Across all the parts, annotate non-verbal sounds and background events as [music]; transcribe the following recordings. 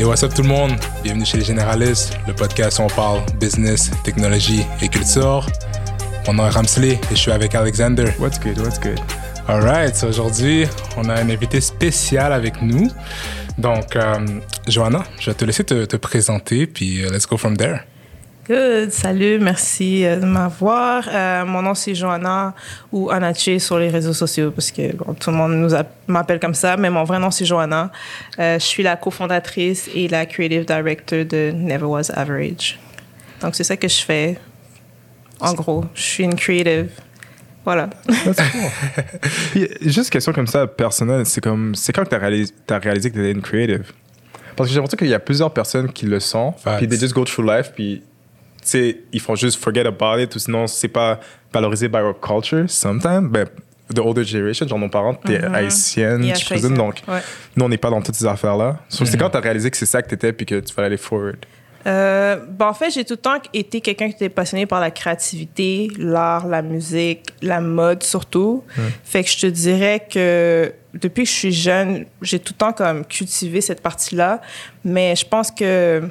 Et what's up tout le monde? Bienvenue chez les Généralistes, le podcast où on parle business, technologie et culture. Mon nom est Ramsley et je suis avec Alexander. What's good, what's good? Alright, so aujourd'hui, on a un invité spécial avec nous. Donc, euh, Johanna, je vais te laisser te, te présenter, puis uh, let's go from there. Good, salut, merci euh, de m'avoir. Euh, mon nom c'est Johanna ou Anache sur les réseaux sociaux parce que bon, tout le monde nous m'appelle comme ça, mais mon vrai nom c'est Johanna. Euh, je suis la cofondatrice et la creative director de Never Was Average. Donc c'est ça que je fais. En gros, je suis une creative. Voilà. Puis, [laughs] juste une question comme ça, personnelle, c'est comme, c'est quand que t'as réalisé, que t'étais une creative? Parce que j'ai l'impression qu'il y a plusieurs personnes qui le sont, puis they just go through life, puis, tu sais, ils font juste forget about it, ou sinon, c'est pas valorisé by our culture, sometimes. Ben, the older generation, genre nos parents, t'es haïtienne, Yeah, je je suis présume, haïtienne. donc, Ouais. nous, on n'est pas dans toutes ces affaires-là. So, C'est quand t'as réalisé que c'est ça que t'étais, puis que tu vas aller forward? Euh, ben, en fait, j'ai tout le temps été quelqu'un qui était passionné par la créativité, l'art, la musique, la mode surtout. Fait que je te dirais que depuis que je suis jeune, j'ai tout le temps comme cultivé cette partie-là. Mais je pense que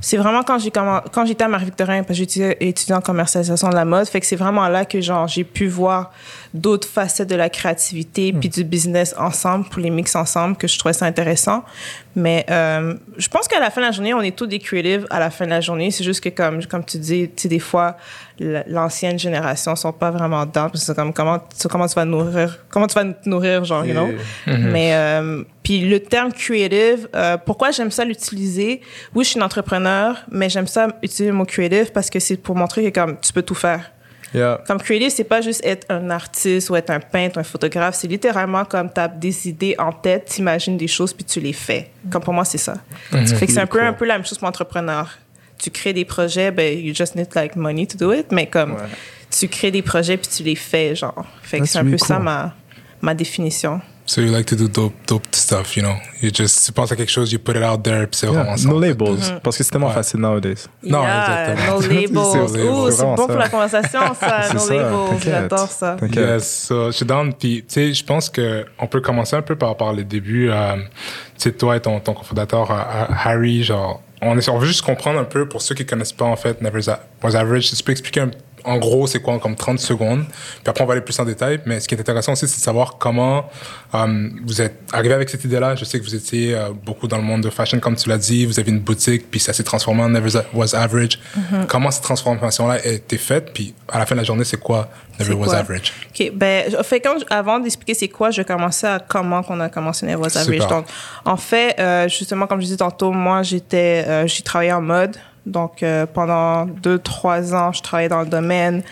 c'est vraiment quand j'ai quand j'étais à Marie-Victorin, parce que j'étais étudiant en commercialisation de la mode, fait que c'est vraiment là que genre j'ai pu voir d'autres facettes de la créativité puis du business ensemble pour les mix ensemble que je trouvais ça intéressant. Mais euh, je pense qu'à la fin de la journée, on est tous des creatives à la fin de la journée. C'est juste que comme comme tu dis, tu sais des fois l'ancienne génération sont pas vraiment dedans c'est comme comment tu, comment tu vas nourrir comment tu vas te nourrir genre you know? Mais euh, puis le terme creative, euh, pourquoi j'aime ça l'utiliser? Oui, je suis une entrepreneur, mais j'aime ça utiliser le mot creative parce que c'est pour montrer que comme tu peux tout faire. Yeah. Comme creative, c'est pas juste être un artiste ou être un peintre, un photographe. C'est littéralement comme tu as des idées en tête, t'imagines des choses puis tu les fais. Comme pour moi, c'est ça. Fait que c'est un peu, Cool. un peu la même chose pour entrepreneur. Tu crées des projets, ben, you just need like money to do it, mais comme Ouais. tu crées des projets puis tu les fais, genre. Fait que That's c'est un peu ça ma, ma définition. So you like to do dope, dope stuff, you know? You just, tu penses à quelque chose, you put it out there, puis c'est vraiment ça. No labels, parce que c'est tellement Ouais. facile nowadays. Non, Yeah, exactement. No [laughs] labels. c'est Ouh, vraiment c'est bon ça. pour la conversation, ça. [laughs] C'est no ça, labels. J'adore ça. T'inquiète. Yes, so, je suis down. Puis, tu sais, je pense que on peut commencer un peu par, par les débuts. Euh, tu sais, toi et ton, ton cofondateur euh, euh, Harry, genre, on, est, on veut juste comprendre un peu pour ceux qui connaissent pas en fait Never Was Average. Si tu peux expliquer un- en gros c'est quoi comme 30 secondes. Puis après on va aller plus en détail. Mais ce qui est intéressant aussi, c'est de savoir comment euh, vous êtes arrivé avec cette idée-là. Je sais que vous étiez euh, beaucoup dans le monde de fashion, comme tu l'as dit. Vous avez une boutique, puis ça s'est transformé en Never Was Average. Comment cette transformation-là a été faite? Puis à la fin de la journée, c'est quoi Never Was quoi? Average? OK. Ben, en fait, quand, avant d'expliquer c'est quoi, je vais commencer à comment qu'on a commencé Never Was Average. Super. Donc, en fait, euh, justement, comme je disais tantôt, moi, j'étais, j'ai travaillé en mode. Donc, euh, pendant deux, trois ans, je travaillais dans le domaine,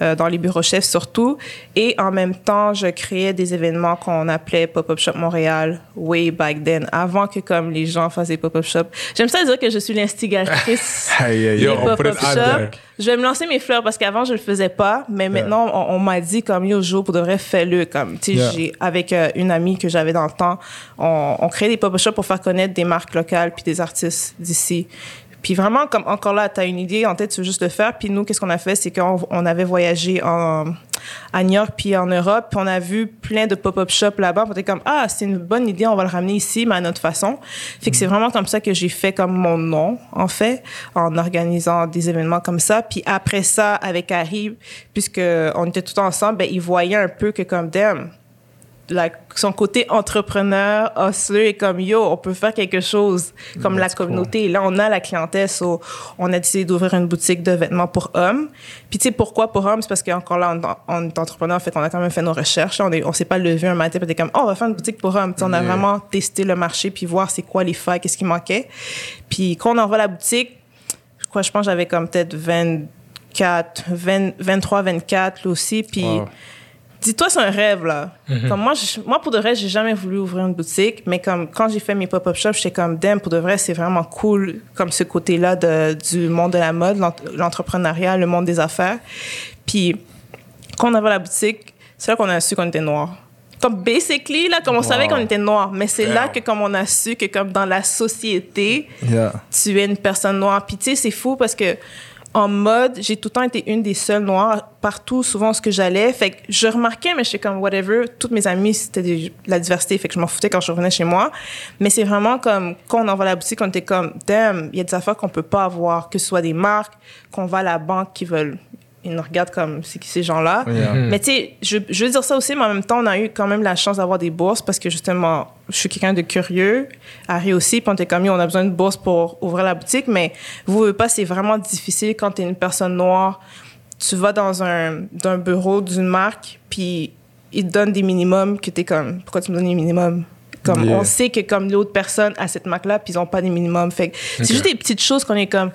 euh, dans les bureaux chefs surtout. Et en même temps, je créais des événements qu'on appelait Pop-Up Shop Montréal, way back then, avant que comme les gens faisaient Pop-Up Shop. J'aime ça dire que je suis l'instigatrice [laughs] des pop-up there. Je vais me lancer mes fleurs parce qu'avant je le faisais pas, mais maintenant on, on m'a dit comme yo jour pour de vrai fais-le comme tu sais Yeah. avec euh, une amie que j'avais dans le temps, on, on crée des pop-up shops pour faire connaître des marques locales puis des artistes d'ici. Puis vraiment comme encore là tu as une idée en tête tu veux juste le faire. Puis nous qu'est-ce qu'on a fait? C'est qu'on on avait voyagé en à New York puis en Europe. Puis on a vu plein de pop-up shops là-bas. On était comme ah c'est une bonne idée on va le ramener ici mais à notre façon. Fait que c'est vraiment comme ça que j'ai fait comme mon nom en fait en organisant des événements comme ça. Puis après ça avec Harry puisque on était tout ensemble ben il voyait un peu que comme damn la- son côté entrepreneur, hustler, est comme yo, on peut faire quelque chose comme la cool. communauté. Et là, on a la clientèle, so, on a décidé d'ouvrir une boutique de vêtements pour hommes. Puis tu sais pourquoi pour hommes, c'est parce qu'encore là, on, on est entrepreneur, en fait, on a quand même fait nos recherches. On on s'est pas levé un matin, puis on était comme oh, on va faire une boutique pour hommes. On a Yeah. vraiment testé le marché puis voir c'est quoi les failles, qu'est-ce qui manquait. Puis quand on envoie la boutique, je crois, je pense que j'avais comme peut-être 24, 20, 23, 24 là aussi. Puis Wow. Dis-toi, c'est un rêve, là. Comme moi, je- moi, pour de vrai, j'ai jamais voulu ouvrir une boutique, mais comme quand j'ai fait mes pop-up shops, j'étais comme, damn, pour de vrai, c'est vraiment cool, comme ce côté-là de, du monde de la mode, l'ent- l'entrepreneuriat, le monde des affaires. Puis, quand on avait la boutique, c'est là qu'on a su qu'on était noirs. Comme basically, là, comme on savait Wow. qu'on était noirs, mais c'est là que comme on a su que comme dans la société, Yeah. tu es une personne noire. Puis tu sais, c'est fou parce que en mode, j'ai tout le temps été une des seules noires partout, souvent ce que j'allais. Fait que je remarquais, mais j'étais comme whatever. Toutes mes amies, c'était de la diversité. Fait que je m'en foutais quand je revenais chez moi. Mais c'est vraiment comme quand on envoie la boutique, on était comme damn, il y a des affaires qu'on peut pas avoir, que ce soit des marques, qu'on va à la banque qui veulent ils nous regardent comme c'est qui ces gens-là. Yeah. Mais tu sais, je, je veux dire ça aussi, mais en même temps, on a eu quand même la chance d'avoir des bourses parce que justement, je suis quelqu'un de curieux. Harry aussi, puis on était comme, on a besoin de bourse pour ouvrir la boutique, mais vous voulez pas, c'est vraiment difficile quand tu es une personne noire. Tu vas dans un, d'un bureau d'une marque, puis ils te donnent des minimums que tu es comme, pourquoi tu me donnes des minimums? Comme, Yeah. on sait que comme l'autre personne à cette marque-là, puis ils ont pas des minimums. Fait c'est juste des petites choses qu'on est comme,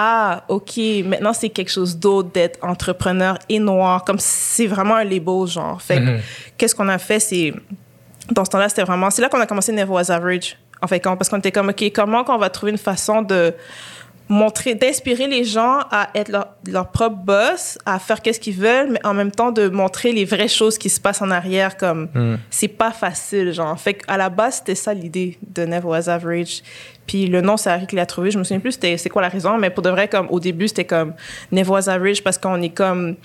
ah, OK, maintenant c'est quelque chose d'autre d'être entrepreneur et noir. Comme c'est vraiment un label, genre. Fait que, qu'est-ce qu'on a fait, c'est. Dans ce temps-là, c'était vraiment. C'est là qu'on a commencé Never Was Average. En fait, quand- parce qu'on était comme, OK, comment qu'on va trouver une façon de montrer, d'inspirer les gens à être leur, leur propre boss, à faire qu'est-ce qu'ils veulent, mais en même temps de montrer les vraies choses qui se passent en arrière, comme c'est pas facile, genre. Fait qu'à la base, c'était ça l'idée de Never Was Average. Puis le nom, c'est Harry qui l'a trouvé. Je me souviens plus c'était c'est quoi la raison, mais pour de vrai, comme au début, c'était comme Never Was Average parce qu'on est comme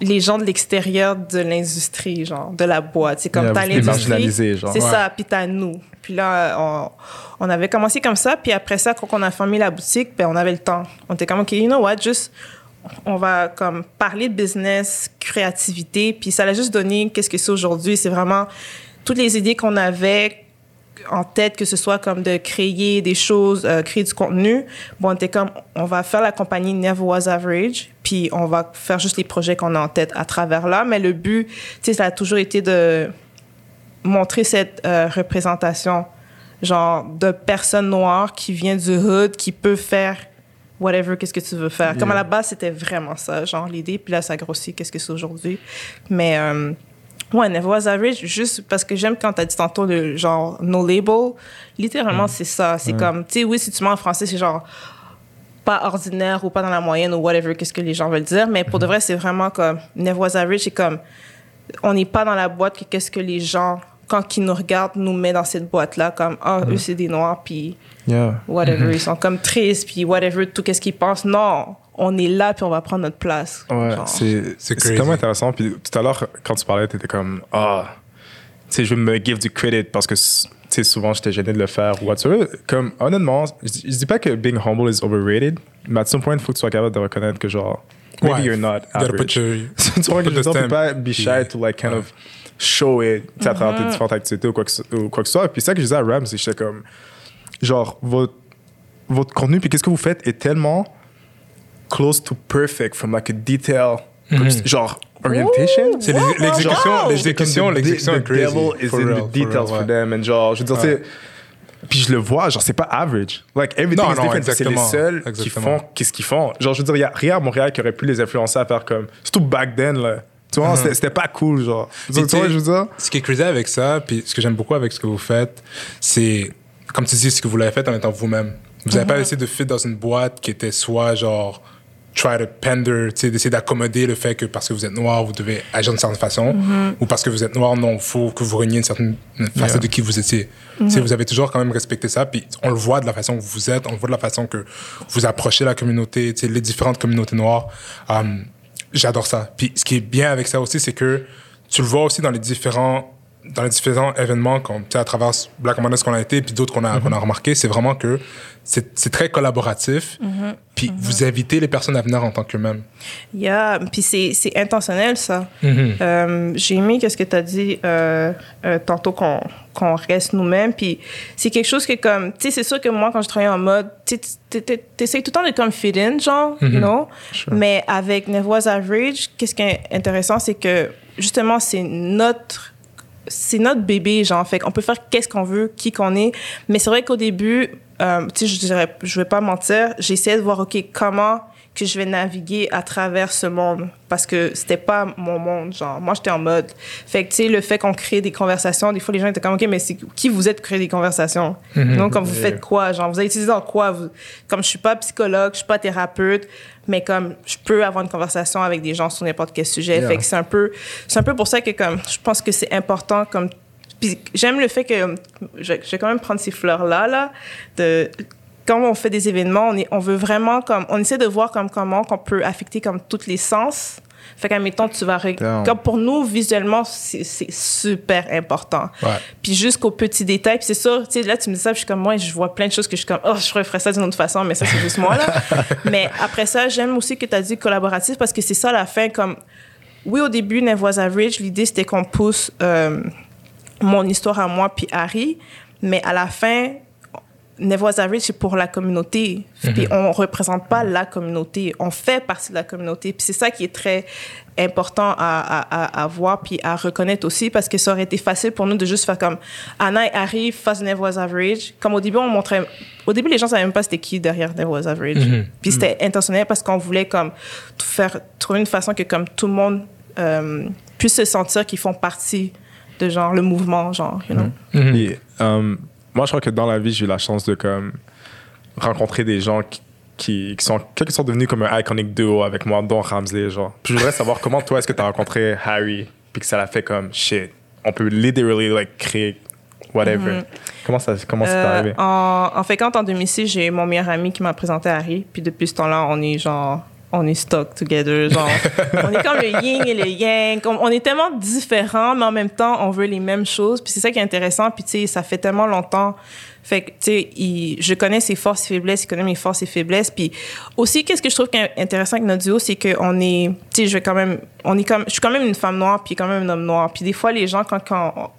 les gens de l'extérieur de l'industrie, genre, de la boîte. C'est comme Yeah, t'as l'industrie. C'est Ouais. ça, puis t'as nous. Puis là, on, avait commencé comme ça, puis après ça, quand on a fermé la boutique, ben, on avait le temps. On était comme, OK, you know what, juste, on va comme parler de business, créativité, puis ça l'a juste donné qu'est-ce que c'est aujourd'hui. C'est vraiment toutes les idées qu'on avait en tête, que ce soit comme de créer des choses, euh, créer du contenu. Bon, on était comme, on va faire la compagnie Never Was Average, puis on va faire juste les projets qu'on a en tête à travers là. Mais le but, tu sais, ça a toujours été de montrer cette euh, représentation, genre, de personnes noires qui vient du hood, qui peut faire whatever, qu'est-ce que tu veux faire. Comme à la base, c'était vraiment ça, genre, l'idée. Puis là, ça grossit, qu'est-ce que c'est aujourd'hui. Mais, euh, ouais, Never Was Average, juste parce que j'aime quand t'as dit tantôt le genre no label. Littéralement, c'est ça. C'est comme, tu sais, oui, si tu mets en français, c'est genre pas ordinaire ou pas dans la moyenne ou whatever, qu'est-ce que les gens veulent dire. Mais pour de vrai, c'est vraiment comme Never Was Average, c'est comme on n'est pas dans la boîte que qu'est-ce que les gens, quand ils nous regardent, nous met dans cette boîte-là, comme ah, eux, c'est des noirs, puis Yeah. whatever, ils sont comme tristes, puis whatever, tout qu'est-ce qu'ils pensent. Non, on est là, puis on va prendre notre place. Ouais, c'est tellement intéressant. Puis tout à l'heure, quand tu parlais, tu étais comme, ah, tu sais, je vais me give du credit parce que, tu sais, souvent, j'étais gêné de le faire ou whatsoever. Comme, honnêtement, je, dis- je dis pas que being humble is overrated, mais à some point, il faut que tu sois capable de reconnaître que, genre, maybe Ouais, you're not you gotta average. put your- [laughs] tu vois que je veux stamp. pas be shy Puis- to, like, kind ouais. of show it, tu sais, à travers tes différentes activités ou quoi, que, ce- ou quoi que ce soit. Puis ça que je disais à Ram, c'est que j'étais comme, genre, votre, votre contenu, puis qu'est-ce que vous faites est tellement close to perfect from like a detail, comme, genre, orientation. C'est l'exécution, l'exécution, the- l'exécution the est crazy. devil is For in real, the for details real, for ouais. them. And genre, je veux dire, tu sais, puis je le vois, genre, c'est pas average. Like, everything Non, is non, different. C'est les exactement, seuls qui font qu'est-ce qu'ils font. Genre, je veux dire, il y a rien à Montréal qui aurait pu les influencer à faire comme. Surtout back then, là. Tu vois, c'était- c'était pas cool, genre. Puis, tu vois, je veux dire? Ce qui est crazy avec ça, puis ce que j'aime beaucoup avec ce que vous faites, c'est, comme tu dis, ce que vous l'avez fait en étant vous-même. Vous n'avez pas essayé de fit dans une boîte qui était soit genre, try to sais, d'essayer d'accommoder le fait que parce que vous êtes noir, vous devez agir d'une certaine façon, ou parce que vous êtes noir, non, il faut que vous reniez une certaine facette Yeah. de qui vous étiez. Tu sais, vous avez toujours quand même respecté ça, puis on le voit de la façon que vous êtes, on le voit de la façon que vous approchez la communauté, tu sais, les différentes communautés noires. Um, J'adore ça. Puis ce qui est bien avec ça aussi, c'est que tu le vois aussi dans les différents dans les différents événements comme à travers Black Monday qu'on a été puis d'autres qu'on a qu'on a remarqué c'est vraiment que c'est très collaboratif puis vous invitez les personnes à venir en tant qu'eux-mêmes Yeah, puis c'est c'est intentionnel, ça. Euh, J'ai aimé qu'est-ce que tu as dit euh, euh, tantôt qu'on qu'on reste nous-mêmes. Puis c'est quelque chose que, comme, tu sais, c'est sûr que moi, quand je travaille en mode, tu essaies tout le temps d'être comme fit-in, genre, you know? Mais avec Nevois Average, qu'est-ce qui est intéressant, c'est que justement, c'est notre c'est notre bébé, genre. Fait qu'on peut faire qu'est-ce qu'on veut, qui qu'on est. Mais c'est vrai qu'au début, euh, tu sais, je dirais, je vais pas mentir, j'essayais de voir, OK, comment que je vais naviguer à travers ce monde. Parce que c'était pas mon monde, genre. Moi, j'étais en mode. Fait que, tu sais, le fait qu'on crée des conversations, des fois, les gens étaient comme, OK, mais c'est qui vous êtes pour créer des conversations? Donc, comme vous faites quoi? Genre, vous avez utilisé dans quoi? Vous- comme je suis pas psychologue, je suis pas thérapeute, mais comme je peux avoir une conversation avec des gens sur n'importe quel sujet. Yeah. Fait que c'est un peu, c'est un peu pour ça que comme, je pense que c'est important comme, puis j'aime le fait que je, je vais quand même prendre ces fleurs là là de quand on fait des événements, on, est, on veut vraiment comme, on essaie de voir comme comment qu'on peut affecter comme tous les sens. Fait qu'admettons, tu vas, comme pour nous, visuellement, c'est super important. Ouais. Puis jusqu'aux petits détails. Puis c'est sûr, tu sais, là, tu me dis ça, puis je suis comme, moi, je vois plein de choses que je suis comme, oh, je referais ça d'une autre façon, mais ça, c'est juste moi, là. [laughs] mais après ça, j'aime aussi que tu as dit collaboratif parce que c'est ça, la fin, comme, oui, au début, Nev Was Average, l'idée, c'était qu'on pousse euh, mon histoire à moi puis Harry, mais à la fin, Never Was Average, c'est pour la communauté. Puis on représente pas la communauté, on fait partie de la communauté. Puis c'est ça qui est très important à, à, à, à voir puis à reconnaître aussi parce que ça aurait été facile pour nous de juste faire comme Anna et Harry face Never Was Average. Comme au début, on montrait... Au début, les gens savaient même pas c'était qui derrière Never Was Average. Puis c'était intentionnel parce qu'on voulait comme faire, trouver une façon que comme tout le monde euh, puisse se sentir qu'ils font partie de genre le mouvement, genre, you know? Puis, euh, moi, je crois que dans la vie, j'ai eu la chance de comme rencontrer des gens qui, qui, qui sont qui sont devenus comme un iconic duo avec moi, dont Ramsey, genre. Puis je voudrais savoir comment toi est-ce que tu as rencontré Harry, puis que ça l'a fait comme shit. On peut literally like créer whatever. Comment ça comment Euh, arrivé? en, en fait, quand en 2006, j'ai mon meilleur ami qui m'a présenté Harry. Puis depuis ce temps-là, on est genre, on est stuck together. Genre, [laughs] on est comme le yin et le yang. On, on est tellement différents, mais en même temps, on veut les mêmes choses. Puis c'est ça qui est intéressant. Puis tu sais, ça fait tellement longtemps. Fait que, tu sais, il- je connais ses forces et faiblesses, il connaît mes forces et faiblesses. Puis aussi, qu'est-ce que je trouve qui est intéressant avec notre duo, c'est qu'on est, tu sais, je vais quand même, on est comme, je suis quand même une femme noire, puis quand même un homme noir. Puis des fois, les gens, quand, quand,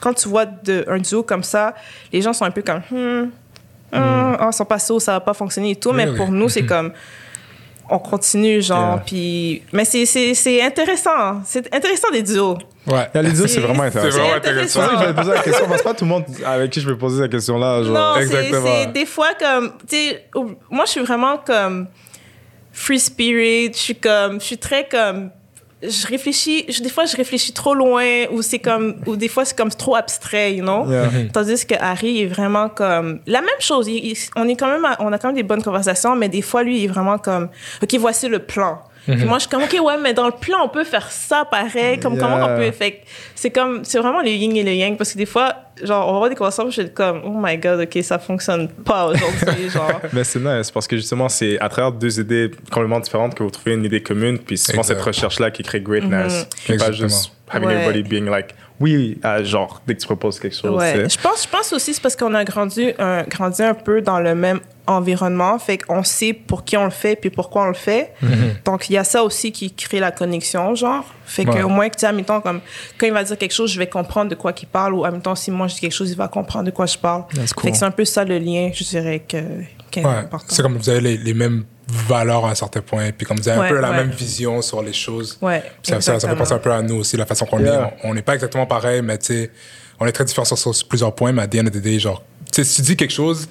quand tu vois de, un duo comme ça, les gens sont un peu comme, hmm, hmm, ah, ils sont pas sûrs, ça va pas fonctionner et tout. Mais pour nous, c'est [laughs] comme, on continue, genre, Yeah. puis. Mais c'est- c'est c'est intéressant. C'est intéressant des duos. Ouais. Yeah, les duos, c'est vraiment C'est intéressant. vraiment C'est C'est intéressant. pour ça que je vais poser la question, parce que pas tout le monde avec qui je vais poser la question-là. Genre. Non, c'est des fois comme, tu sais, moi je suis vraiment comme free spirit, je suis comme, je suis très comme, je réfléchis, je- des fois je réfléchis trop loin ou c'est comme, ou des fois c'est comme trop abstrait, you know? Yeah. Tandis que Harry est vraiment comme la même chose. Il- il- on est quand même, à- on a quand même des bonnes conversations, mais des fois lui il est vraiment comme, ok voici le plan. Puis moi je suis comme ok ouais mais dans le plan on peut faire ça pareil comme Yeah. comment on peut fait c'est comme c'est vraiment le yin et le yang parce que des fois genre on va avoir des conversations je suis comme oh my god ok ça fonctionne pas aujourd'hui [laughs] genre Mais c'est nice parce que justement, c'est à travers deux idées complètement différentes que vous trouvez une idée commune. Puis souvent, Exact. cette recherche-là qui crée greatness. Puis pas Exactement. juste having Ouais. everybody being like, oui, à genre, dès que tu proposes quelque chose. Ouais. Je pense, je pense aussi c'est parce qu'on a grandi un, grandi un peu dans le même environnement, fait qu'on sait pour qui on le fait puis pourquoi on le fait. Donc il y a ça aussi qui crée la connexion, genre. Fait Ouais. que au moins que tu sais, admettons, comme quand il va dire quelque chose, je vais comprendre de quoi il parle ou admettons si moi je dis quelque chose, il va comprendre de quoi je parle. That's Fait cool. que c'est un peu ça le lien, je dirais que qui est Ouais. important. C'est comme vous avez les, les mêmes valeurs à un certain point, puis comme vous avez Ouais, un peu la ouais. même vision sur les choses. Ouais. Ça, ça, ça fait penser un peu à nous aussi, la façon qu'on Yeah. est. On n'est pas exactement pareil, mais tu sais, on est très différents sur, sur plusieurs points, mais à the end of the day, genre, tu sais, si tu dis quelque chose,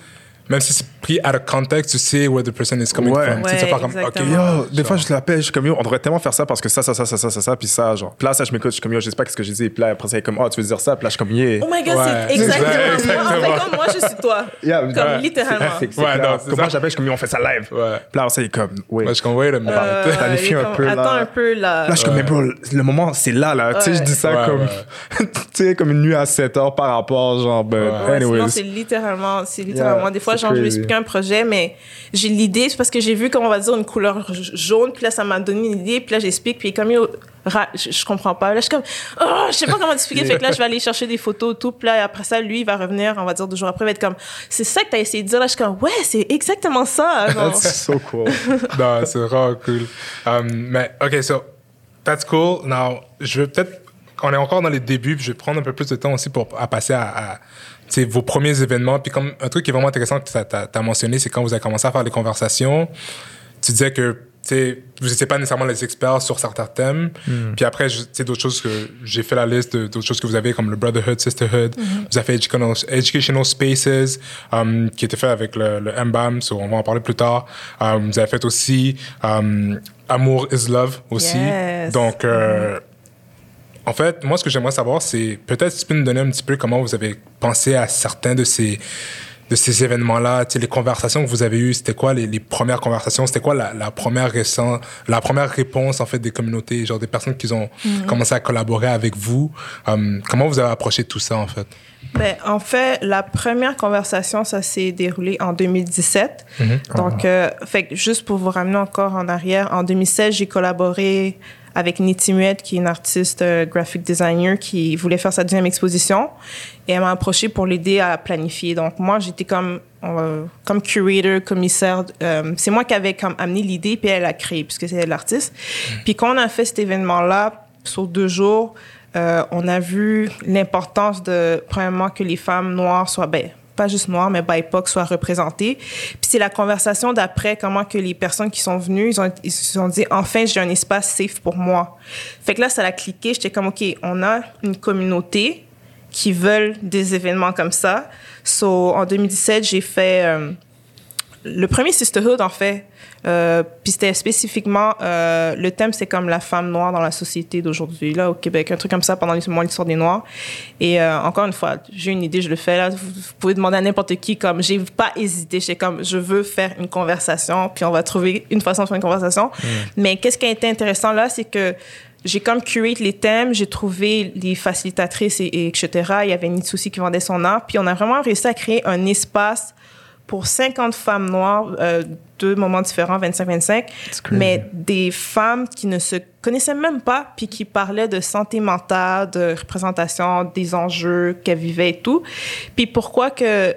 même si c'est pris out of context, tu sais where the person is coming Ouais. from. Tu sais, Ouais, tu sais pas comme, ok. Yo, des fois, je l'appelle, je suis comme, yo, on devrait tellement faire ça parce que ça, ça, ça, ça, ça, ça, ça, puis ça, genre. Puis là, ça, je m'écoute, je suis comme, yo, je sais pas ce que j'ai dit. Puis là, après, c'est comme, oh, tu veux dire ça? Puis là, je suis comme, yeah. Oh my god, Ouais. c'est exactement, Exactement. moi. En fait, comme moi, je suis toi. Yeah, Comme ouais. littéralement. C'est- c'est Ouais, non, c'est Comment ça. j'appelle, je suis comme, yo, on fait ça live. Ouais. Puis là, ça, il est comme, ouais. Moi, je suis comme, wait a minute. Euh, planifie un peu, là. Attends un peu là. Là, je suis comme, mais bro, le moment, c'est là, là. Tu sais, je dis ça comme, [laughs] tu sais, comme une nuit à 7 heures par rapport, genre, anyways. c'est littéralement, c'est littéralement. Des fois, c'est genre, je crazy. expliquer un projet, mais j'ai l'idée, c'est parce que j'ai vu, comme on va dire, une couleur jaune, puis là, ça m'a donné une idée, puis là, j'explique, puis comme, yo, je, je comprends pas. Là, je suis comme, oh, je sais pas comment t'expliquer. fait que là, je vais aller chercher des photos, tout, puis là, après ça, lui, il va revenir, on va dire, deux jours après, il va être comme, c'est ça que t'as essayé de dire. Là, je suis comme, ouais, c'est exactement ça. That's [laughs] so cool. non, c'est vraiment cool. Um, mais, OK, so, that's cool. Now, je vais peut-être... On est encore dans les débuts, puis je vais prendre un peu plus de temps aussi pour à passer à, à vos premiers événements. Puis comme un truc qui est vraiment intéressant que tu as, mentionné, c'est quand vous avez commencé à faire les conversations, tu disais que vous n'étiez pas nécessairement les experts sur certains thèmes. Puis après, sais, d'autres choses que j'ai fait la liste d'autres choses que vous avez comme le Brotherhood, Sisterhood. Vous avez fait Educational, Educational Spaces, um, qui était fait avec le, le MBAM, so on va en parler plus tard. Um, vous avez fait aussi um, Amour is Love aussi. Yes. Donc, euh, en fait, moi, ce que j'aimerais savoir, c'est peut-être si tu peux nous donner un petit peu comment vous avez pensé à certains de ces de ces événements-là, tu sais, les conversations que vous avez eues, c'était quoi les, les premières conversations? C'était quoi la, la première récent, la première réponse en fait des communautés, genre des personnes qui ont commencé à collaborer avec vous? Euh, Comment vous avez approché tout ça en fait? Ben, en fait, la première conversation, ça s'est déroulé en 2017. Donc, euh, fait juste pour vous ramener encore en arrière, en 2016, j'ai collaboré avec Niti Muet, qui est une artiste euh, graphic designer qui voulait faire sa deuxième exposition. Et elle m'a approché pour l'aider à planifier. Donc, moi, j'étais comme, euh, comme curator, commissaire. euh, c'est moi qui avais comme amené l'idée, puis elle a créé, puisque c'est l'artiste. Puis quand on a fait cet événement-là, sur deux jours, euh, on a vu l'importance de, premièrement, que les femmes noires soient, ben, pas juste noires, mais BIPOC soient représentées. Puis c'est la conversation d'après, comment que les personnes qui sont venues, ils, ont, ils se sont dit, enfin, j'ai un espace safe pour moi. Fait que là, ça a cliqué. J'étais comme, OK, on a une communauté qui veulent des événements comme ça. So, en 2017, j'ai fait euh, le premier Sisterhood, en fait. Euh, puis c'était spécifiquement, euh, le thème, c'est comme la femme noire dans la société d'aujourd'hui, là, au Québec. Un truc comme ça pendant les mois l'histoire des Noirs. Et euh, encore une fois, j'ai une idée, je le fais, là. Vous, vous pouvez demander à n'importe qui, comme, j'ai pas hésité. J'étais comme, je veux faire une conversation, puis on va trouver une façon de faire une conversation. Mais qu'est-ce qui a été intéressant là, c'est que j'ai comme curate les thèmes, j'ai trouvé les facilitatrices et, et etc. Il y avait Nitsusi qui vendait son art, puis on a vraiment réussi à créer un espace pour 50 femmes noires, euh, deux moments différents, 25-25, mais des femmes qui ne se connaissaient même pas, puis qui parlaient de santé mentale, de représentation, des enjeux qu'elles vivaient et tout. Puis pourquoi que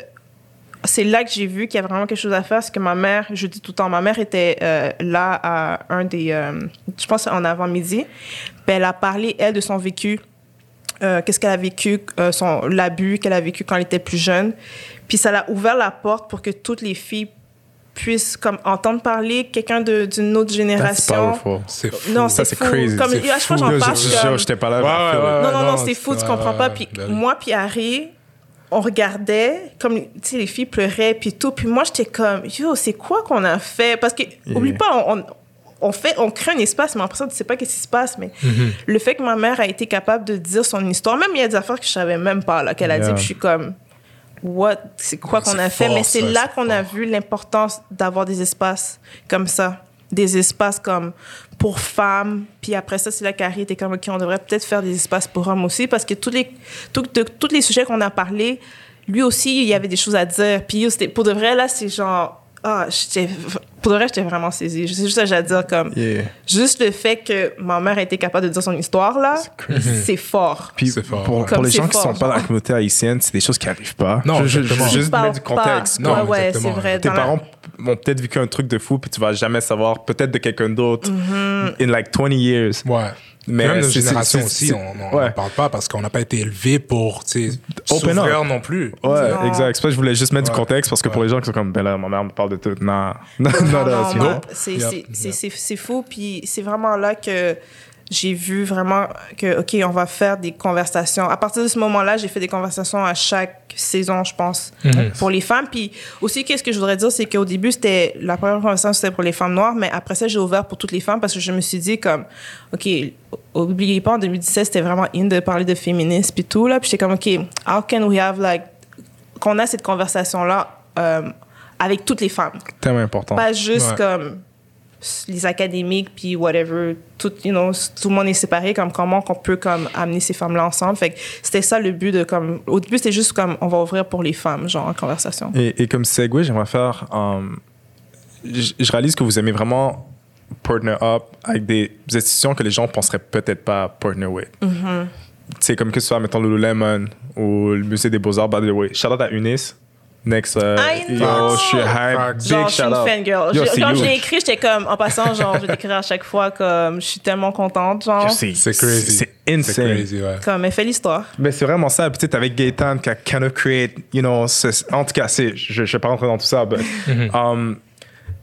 c'est là que j'ai vu qu'il y a vraiment quelque chose à faire, c'est que ma mère, je dis tout le temps, ma mère était euh, là à un des, euh, je pense en avant-midi, puis elle a parlé, elle, de son vécu, euh, qu'est-ce qu'elle a vécu, euh, son l'abus qu'elle a vécu quand elle était plus jeune. Puis ça l'a ouvert la porte pour que toutes les filles puissent comme entendre parler quelqu'un de- d'une autre génération. C'est fou. Non, Ça, c'est c'est fou. crazy. Comme, c'est à chaque fois fou. j'en parle, je- pas là. Non, non, non, c'est c'est- fou, tu comprends pas. Puis moi, puis Harry, on regardait, comme, tu sais, les filles pleuraient, puis tout. Puis moi, j'étais comme, yo, c'est quoi qu'on a fait? Parce que, oublie pas, on, on, on fait, on crée un espace, mais après ça, tu sais pas qu'est-ce qui se passe. Mais Mm-hmm. le fait que ma mère a été capable de dire son histoire, même il y a des affaires que je savais même pas, là, qu'elle a Yeah. dit, puis je suis comme, what? C'est quoi qu'on C'est a fait? mais c'est ça, là c'est qu'on a vu l'importance d'avoir des espaces comme ça. Des espaces comme pour femmes. Puis après ça, c'est là qu'Harry était comme, OK, on devrait peut-être faire des espaces pour hommes aussi. Parce que tous les, tout- de- tous les sujets qu'on a parlé, lui aussi, il y avait des choses à dire. Puis pour de vrai, là, c'est genre. Ah, j'étais. Pour de vrai, j'étais vraiment saisie. C'est juste ça que j'ai à dire. Comme, Yeah. Juste le fait que ma mère a été capable de dire son histoire, là, c'est fort. Puis C'est fort, pour, ouais. pour Comme les gens qui fort, sont pas dans la communauté haïtienne, c'est des choses qui arrivent pas. Non, je, je, juste mettre du contexte. pas. Non, ouais, ouais, exactement. c'est vrai. Tes Dans la- parents ont peut-être vécu un truc de fou, puis tu vas jamais savoir, peut-être de quelqu'un d'autre, in like 20 years. Ouais. Mais même notre génération aussi, on n'en ouais. parle pas parce qu'on n'a pas été élevé pour Open up. non plus. Ouais, Non. exact. C'est pour ça que je voulais juste mettre Ouais. du contexte parce que pour les gens qui sont comme, ben là, ma mère me parle de tout. Non, [laughs] non, non, Non, non, non, c'est-. C'est fou. Puis c'est vraiment là que j'ai vu vraiment que, OK, on va faire des conversations. À partir de ce moment-là, j'ai fait des conversations à chaque saison, je pense, pour les femmes. Puis aussi, qu'est-ce que je voudrais dire, c'est qu'au début, c'était la première conversation, c'était pour les femmes noires, mais après ça, j'ai ouvert pour toutes les femmes parce que je me suis dit, comme, OK, oubliez pas, en 2017, c'était vraiment in de parler de féminisme puis tout, là. Puis j'étais comme, OK, how can we have, like, qu'on a cette conversation-là euh, avec toutes les femmes? tellement important. Pas juste Ouais. comme les académiques puis whatever tout you know, tout le monde est séparé comme comment qu'on peut comme amener ces femmes là ensemble fait que c'était ça le but de comme au début c'était juste comme on va ouvrir pour les femmes genre en conversation Et, et comme segue, j'aimerais faire. um, je je réalise que vous aimez vraiment partner up avec des institutions que les gens penseraient peut-être pas partner with. Mm-hmm. Sais, comme que ce soit, mettons, Lululemon ou le Musée des Beaux-Arts, by the way. Shout out à Eunice. Next. I yo, know. je suis hype. Genre je suis une out. fangirl Yo, Je- quand you. je l'ai écrit j'étais comme en passant genre je vais l'écrire à chaque fois comme je suis tellement contente genre C'est crazy. C'est C'est insane. crazy, ouais. comme elle fait l'histoire Mais c'est vraiment ça. Peut-être avec Gaëtan qui a kind of create, you know, ce- en tout cas, c'est, je ne vais pas rentrer dans tout ça. but, um,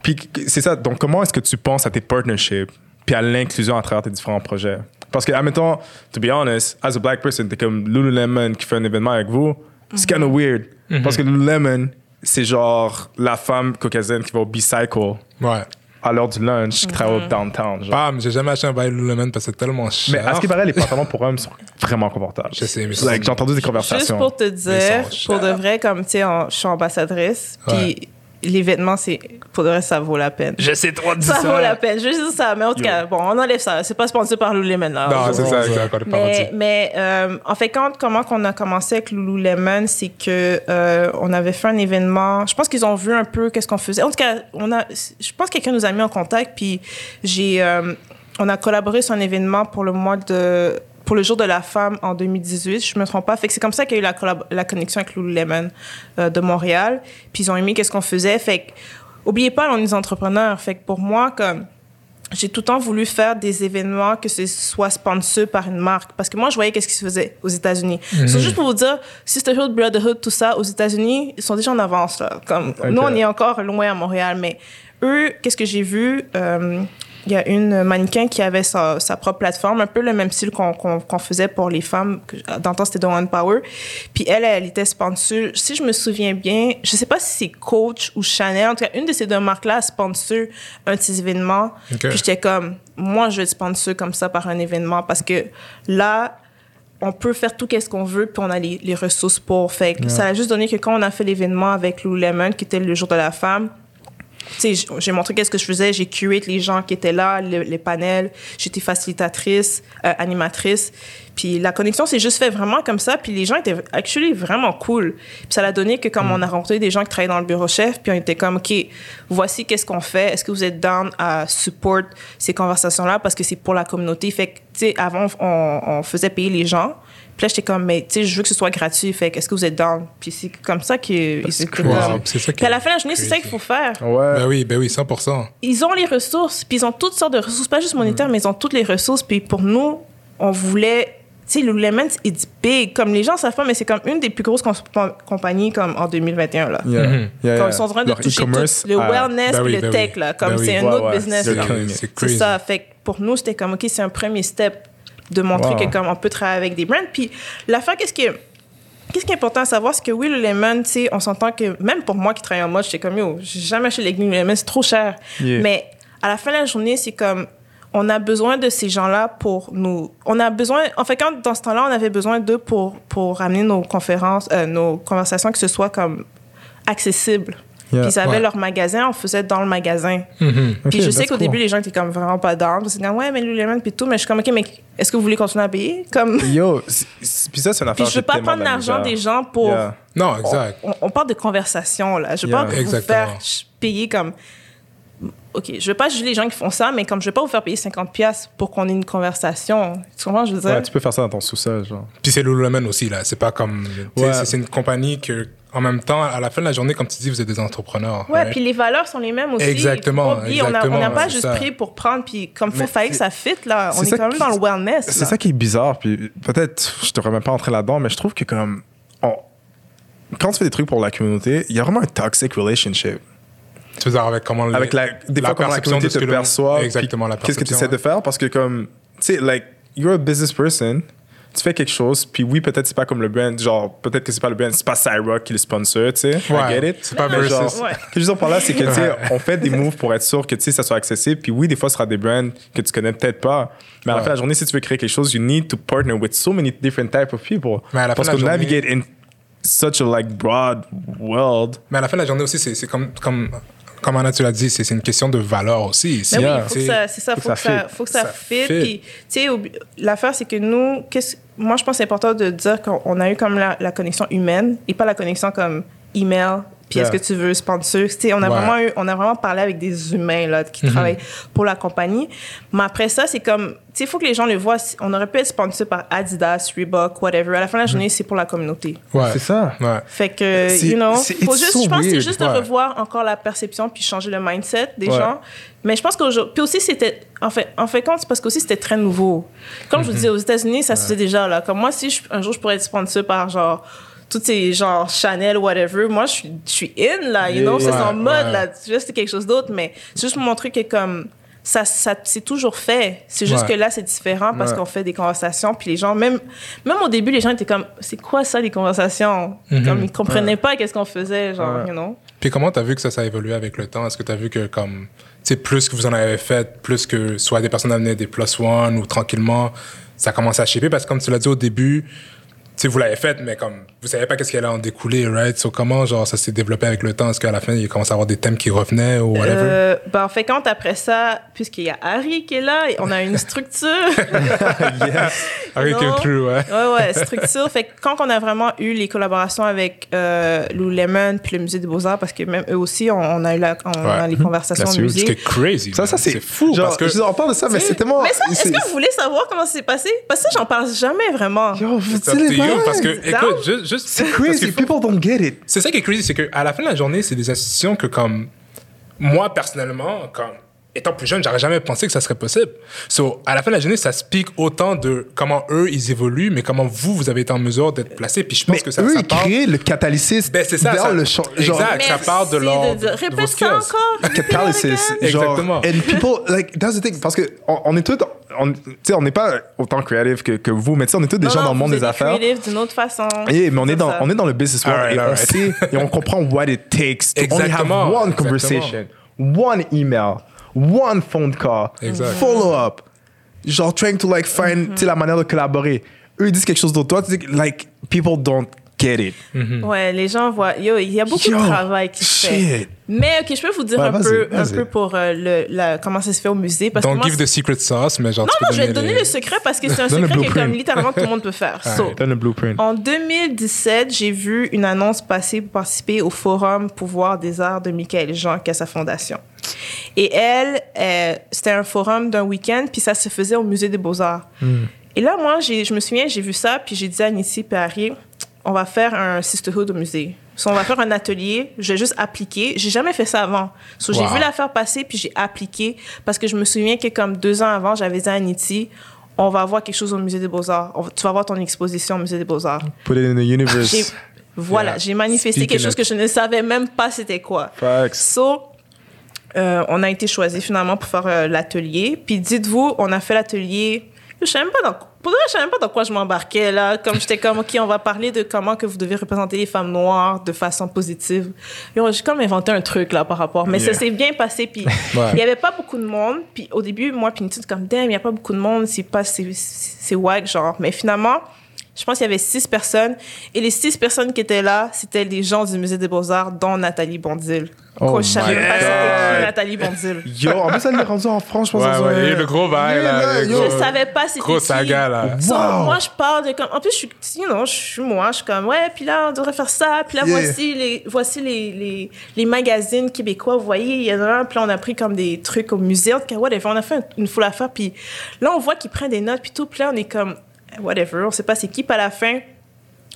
puis c'est ça. Donc, comment est-ce que tu penses à tes partnerships puis à l'inclusion à travers tes différents projets? Parce que, admettons, to be honest, as a black person, t'es comme Lululemon qui fait un événement avec vous. C'est kind of weird. Parce que Lululemon, c'est genre la femme caucasienne qui va au Bicycle. Ouais. à l'heure du lunch qui travaillent au downtown. Genre. Bam, j'ai jamais acheté un bail Lululemon parce que c'est tellement cher. Mais à ce qui paraît, les pantalons pour hommes sont vraiment confortables? Je sais, mais Like, j'ai entendu des Juste conversations. pour te dire, pour de vrai, comme tu sais, en- je suis ambassadrice, puis les vêtements, c'est pour de vrai, ça vaut la peine. Je sais trop Ça vaut la peine. Je dire ça. Mais en tout Yo. cas, bon, on enlève ça. C'est pas sponsorisé par Lululemon, là. Non, c'est ça, c'est encore. Mais, mais euh, en fait, quand, comment qu'on a commencé avec Lululemon, c'est que euh, on avait fait un événement. Je pense qu'ils ont vu un peu qu'est-ce qu'on faisait. En tout cas, on a, je pense que quelqu'un nous a mis en contact, puis j'ai, euh, on a collaboré sur un événement pour le mois de, pour le jour de la femme en 2018. Je me trompe pas. Fait que c'est comme ça qu'il y a eu la, la connexion avec Lululemon euh, de Montréal. Puis ils ont aimé qu'est-ce qu'on faisait. Fait que, oubliez pas, on est des entrepreneurs. Fait que pour moi, comme j'ai tout le temps voulu faire des événements que ce soit sponsor par une marque. Parce que moi, je voyais qu'est-ce qui se faisait aux États-Unis. Mhm. C'est juste pour vous dire, Sisterhood, Brotherhood, tout ça, aux États-Unis, ils sont déjà en avance. Là. Comme. Nous, on est encore loin à Montréal, mais eux, qu'est-ce que j'ai vu? Euh, il y a une mannequin qui avait sa, sa propre plateforme, un peu le même style qu'on qu'on- qu'on faisait pour les femmes. Dans le temps, c'était The One Power. Puis elle, elle était sponsor. Si je me souviens bien, je sais pas si c'est Coach ou Chanel. En tout cas, une de ces deux marques-là sponsor un de ces événements. Ok. Puis j'étais comme, moi, je vais être sponsor comme ça par un événement parce que là, on peut faire tout ce qu'on veut, puis on a les, les ressources pour. Fait que ça a juste donné que quand on a fait l'événement avec Lululemon, qui était le jour de la femme, j'ai montré qu'est-ce que je faisais, j'ai curate les gens qui étaient là, le- les panels, j'étais facilitatrice, euh, animatrice. Puis la connexion s'est juste fait vraiment comme ça, puis les gens étaient actually vraiment cool. Puis ça l'a donné que comme on a rencontré des gens qui travaillaient dans le bureau chef, puis on était comme, OK, voici qu'est-ce qu'on fait, est-ce que vous êtes down à support ces conversations-là? Parce que c'est pour la communauté. Fait que, tu sais, avant, on, on faisait payer les gens. Puis là, j'étais comme, mais tu sais, je veux que ce soit gratuit. Fait que, est-ce que vous êtes down? Puis c'est comme ça qu'ils Wow, c'est Puis à la fin de la journée, c'est ça qu'il faut faire Ouais. Ben oui, ben oui, 100%. ils ont les ressources, puis ils ont toutes sortes de ressources, pas juste monétaires, mais ils ont toutes les ressources. Puis pour nous, on voulait. Tu sais, Lululemon, it's big. Comme les gens savent pas, mais c'est comme une des plus grosses comp- compagnies comme en 2021. Là. Yeah. Mhm. Yeah, Comme yeah. ils sont en train de Leur toucher e-commerce, tout, le ah, wellness ben puis oui, le ben tech. oui. Là, comme Ben oui. c'est un Ouais, autre ouais. business. C'est ça. Fait que pour nous, c'était comme, OK, c'est un premier step de montrer Wow. que comme on peut travailler avec des brands. Puis l'affaire, qu'est-ce qui est... Qu'est-ce qui est important à savoir, c'est que oui, Lululemon, tu sais, on s'entend que même pour moi qui travaille en mode, j'étais comme, yo, j'ai jamais acheté les Lululemon, c'est trop cher. Yeah. Mais à la fin de la journée, c'est comme, on a besoin de ces gens-là pour nous. On a besoin, en fait, quand dans ce temps-là, on avait besoin d'eux pour, pour amener nos conférences, euh, nos conversations, que ce soit comme accessible. Yeah. Puis ils avaient Ouais. leur magasin, on faisait dans le magasin. Mhm. Puis je sais qu'au cool. début, les gens étaient comme vraiment pas. Parce que comme, ouais, mais Lululemon, puis tout. Mais je suis comme, OK, mais est-ce que vous voulez continuer à payer? Comme... Yo, puis ça, c'est une affaire. Puis je veux pas prendre l'argent des gens pour... Yeah. Non, exact. On, on parle de conversation, là. Je veux Yeah. pas vous faire payer comme... OK, je veux pas juger les gens qui font ça, mais comme je veux pas vous faire payer 50 pièces pour qu'on ait une conversation. Tu comprends, je veux dire? Ouais, tu peux faire ça dans ton sous-sol, genre. Puis c'est Lululemon aussi, là. C'est pas comme. Ouais. c'est- C'est une compagnie que, en même temps, à la fin de la journée, comme tu dis, vous êtes des entrepreneurs. Ouais, right? puis les valeurs sont les mêmes aussi. Exactement, Faut pas on n'a pas c'est juste ça. pris pour prendre, puis comme faut Mais fallait que ça fit, là. On est quand même qui- dans le wellness. C'est là. ça qui est bizarre, puis peut-être, je te remets pas entrer là-dedans, mais je trouve que comme. on- Quand tu fais des trucs pour la communauté, il y a vraiment un toxic relationship. Tu veux dire, avec comment. Avec la, des fois, comment la communauté te que le- perçoit. Exactement, la Qu'est-ce que tu essaies de faire? Parce que, comme, tu sais, like, you're a business person, tu fais quelque chose, puis oui, peut-être c'est pas comme le brand, genre, peut-être que c'est pas le brand, c'est pas Cyrock qui le sponsor, tu sais. Ouais, I get it. c'est pas Mais versus. genre, Ouais. Ce que je veux dire par là, c'est que, tu sais, on fait des moves pour être sûr que, tu sais, ça soit accessible, puis oui, des fois, ce sera des brands que tu connais peut-être pas. Mais à la fin de la journée, si tu veux créer quelque chose, you need to partner with so many different types of people. Mais à la fin Parce la journée- navigate in such a, like, broad world. Mais à la fin de la journée aussi, c'est c'est comme, comme, comme Anna, tu l'as dit, c'est une question de valeur aussi. Mais C'est- oui, Yeah. faut c'est- que ça, c'est ça, faut, que ça, faut que ça, Ça fit. fit. Puis, tu sais, l'affaire, c'est que nous, qu'est-ce- moi, je pense que c'est important de dire qu'on a eu comme la, la connexion humaine et pas la connexion comme email. Puis est-ce que tu veux sponsor? Tu sais, on a Ouais. vraiment eu, on a vraiment parlé avec des humains là qui travaillent pour la compagnie. Mais après ça, c'est comme, tu sais, il faut que les gens le voient. On aurait pu être sponsor par Adidas, Reebok, whatever. À la fin de la journée, c'est pour la communauté. Ouais. C'est ça. Ouais. Fait que, C'est- you know, faut it's juste, so je pense que c'est juste ouais. de revoir encore la perception puis changer le mindset des Ouais. gens. Mais je pense qu'aujourd'hui, puis aussi c'était, en fait, en fait compte, c'est parce qu'aussi c'était très nouveau. Comme je vous disais, aux États-Unis, ça se faisait déjà là. Comme moi, si je- un jour je pourrais être sponsor par genre toutes ces genre Chanel whatever, moi je suis, je suis in là, you know, c'est en Ouais, mode ouais. là. Tu vois, c'est quelque chose d'autre, mais c'est juste pour montrer que comme ça, ça c'est toujours fait. C'est juste Ouais. que là, c'est différent parce qu'on fait des conversations. Puis les gens, même, même au début, les gens étaient comme, c'est quoi ça, les conversations? Mhm. Comme ils comprenaient pas qu'est-ce qu'on faisait, genre, you know? Puis comment tu as vu que ça, ça a évolué avec le temps? Est-ce que tu as vu que, comme, tu sais, plus que vous en avez fait, plus que soit des personnes amenaient des plus one ou tranquillement, ça commence à shaper? Parce que comme tu l'as dit au début, tu sais, vous l'avez fait, mais comme, vous savez pas qu'est-ce qui allait en découler, right? So, comment, genre, ça s'est développé avec le temps? Est-ce qu'à la fin, il commence à avoir des thèmes qui revenaient ou whatever? Euh, ben, en fait, quand après ça, puisqu'il y a Harry qui est là, on a une structure. [laughs] Avec [laughs] non. le crew, ouais. ouais, ouais, structure. Fait que quand on a vraiment eu les collaborations avec euh, Lululemon puis le Musée des Beaux-Arts, parce que même eux aussi, on, on a eu la, on a les conversations au musée. C'était crazy. Ça, ça c'est fou Genre, parce que. je en parle de ça, mais c'est tellement. Mais ça, est-ce c'est- que vous voulez savoir comment ça s'est passé? Parce que ça, j'en parle jamais vraiment. Yo, vous parce que, écoute, juste, juste C'est crazy. faut- People don't get it. C'est ça qui est crazy, c'est qu'à la fin de la journée, c'est des institutions que, comme, moi, personnellement, comme, étant plus jeune, j'aurais jamais pensé que ça serait possible. So, à la fin de la journée, ça speak autant de comment eux, ils évoluent, mais comment vous, vous avez été en mesure d'être placés. Puis je pense Mais que ça, eux, ça ils parle. créent le catalysis Ben, c'est ça, vers ça- le champ. Genre, Exact. ça parle de leur- de- Répète ça encore. catalysis. Exactement. And people, like, that's the thing. Parce que on, on est tous, on, tu sais, on n'est pas autant creative que, que vous, mais on est tous des Non, gens non, dans le monde des affaires. creative d'une autre façon. Yeah, mais on est, C'est dans, ça. on est dans le business world Alright, et on alright. sait et on comprend what it takes to only have Exactement, one exactement. conversation, one email, one phone call, Exact. follow up. Genre, trying to like find sais, la manière de collaborer. Eux, ils disent quelque chose d'autre. Toi, tu dis, like, people don't get it. Ouais, les gens voient. Yo, il y a beaucoup Yo, de travail qui se fait. shit. Mais ok, je peux vous dire Ouais, un peu, un peu pour euh, le, la, comment ça se fait au musée. Parce que Don't moi, give the secret sauce, mais genre, Non, tu peux non, je vais te donner les- le secret parce que c'est un secret que comme littéralement tout le monde peut faire. [laughs] So, Donne le blueprint. en 2017, j'ai vu une annonce passer pour participer au forum Pouvoir des arts de Michael Jean, qui a sa fondation. Et elle, euh, c'était un forum d'un week-end, puis ça se faisait au Musée des Beaux-Arts. Et là, moi, j'ai- je me souviens, j'ai vu ça, puis j'ai dit à Niti et à Harry, on va faire un sisterhood au musée. So, on va faire un atelier, je vais juste appliquer. J'ai jamais fait ça avant. So, j'ai vu l'affaire passer, puis j'ai appliqué, parce que je me souviens que comme deux ans avant, j'avais dit à Niti, on va avoir quelque chose au Musée des Beaux-Arts. Tu vas voir ton exposition au Musée des Beaux-Arts. Put it in the J'ai- universe. Voilà, Yeah. j'ai manifesté Speaking quelque chose que je ne savais même pas c'était quoi. Facts. So, euh, on a été choisi finalement pour faire euh, l'atelier. Puis dites-vous, on a fait l'atelier. Je sais même pas dans, pour vrai, je savais même pas dans quoi je m'embarquais là. Comme j'étais comme, ok, on va parler de comment que vous devez représenter les femmes noires de façon positive. J'ai comme inventé un truc là par rapport. Mais Yeah. ça s'est bien passé. Puis [laughs] Ouais. il y avait pas beaucoup de monde. Puis au début, moi, puis comme, damn, il y a pas beaucoup de monde. C'est pas, c'est, c'est wack, genre. Mais finalement, je pense qu'il y avait six personnes. Et les six personnes qui étaient là, c'était des gens du Musée des Beaux-Arts, dont Nathalie Bondil. Oh je savais pas c'était qui. Nathalie Bondil. Yo, en plus, elle est rendue en France, je pense. Ouais, ouais, un- il y a eu le gros bail, là, yo. gros- Je savais pas c'était Gros qui. saga, là. So, Wow. moi, je parle de comme. En plus, je suis, you know, je suis moi, je suis comme, ouais, puis là, on devrait faire ça. Puis là, Yeah. voici, les, voici les, les, les magazines québécois. Vous voyez, il y en a un. Puis là, on a pris comme des trucs au musée. En tout cas, whatever. On a fait une foule affaire. Puis là, on voit qu'il prend des notes. Puis tout. Puis là, on est comme, whatever. On sait pas c'est qui. Puis à la fin,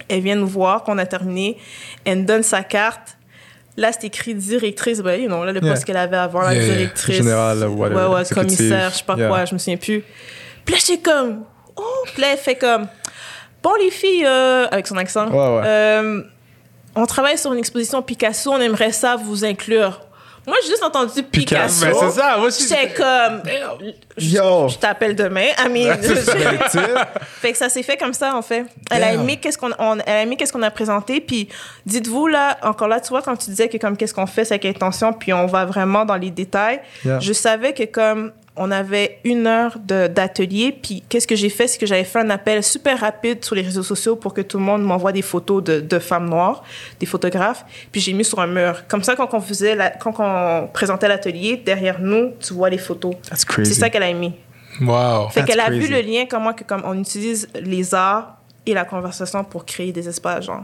elle vient nous voir qu'on a terminé. Elle nous donne sa carte. Là, c'est écrit directrice. Ben, you know, là, le Yeah. poste qu'elle avait avant, la Yeah, directrice. Générale, whatever, Ouais, ouais, commissaire, je sais pas Yeah. quoi, je me souviens plus. Puis là, comme, oh, puis là, elle fait comme, bon, les filles, euh, avec son accent, Ouais, ouais. euh, on travaille sur une exposition Picasso, on aimerait ça vous inclure. Moi, j'ai juste entendu Picasso. Picasso. Ben, c'est ça, moi aussi. J'étais comme, je, Yo. je t'appelle demain. I mean, [laughs] fait que ça s'est fait comme ça, en fait. Elle a aimé qu'est-ce qu'on on- elle a aimé qu'est-ce qu'on a présenté. Puis dites-vous, là, encore là, tu vois, quand tu disais que comme qu'est-ce qu'on fait, c'est avec intention, puis on va vraiment dans les détails. Yeah. Je savais que comme on avait une heure de- d'atelier, puis qu'est-ce que j'ai fait, c'est que j'avais fait un appel super rapide sur les réseaux sociaux pour que tout le monde m'envoie des photos de, de femmes noires, des photographes, puis j'ai mis sur un mur. Comme ça, quand on faisait, la- quand on présentait l'atelier, derrière nous, tu vois les photos. That's crazy. C'est ça qu'elle a aimé. Wow. Fait qu'elle a vu le lien, comment que, comme on utilise les arts et la conversation pour créer des espaces, genre.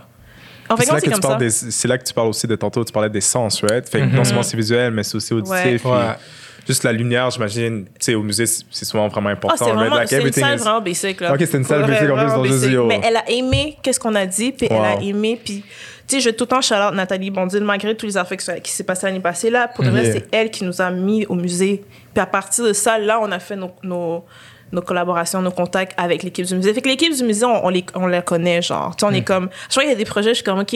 En fait, C'est là, que tu parles des- c'est là que tu parles aussi de tantôt, tu parlais des sens, right? Fait que non seulement c'est visuel, mais c'est aussi auditif. Ouais. puis Ouais. Juste la lumière, j'imagine, tu sais, au musée, c'est souvent vraiment important. Ah, c'est vraiment, Like, c'est une salle is- vraiment basic, là. Ok, c'est une salle basic, en plus, dans le basic. studio. Mais elle a aimé qu'est-ce qu'on a dit, puis elle a aimé, puis... Tu sais, je tout le temps shout Nathalie Bondil, malgré tous les affaires qui s'est passé l'année passée, là, pour de vrai, Yeah. c'est elle qui nous a mis au musée. Puis à partir de ça, là, on a fait nos... nos nos collaborations, nos contacts avec l'équipe du musée. Fait que l'équipe du musée, on, on les, on la connaît, genre. Tu sais, on Mm. est comme... Je crois qu'il y a des projets, je suis comme, OK,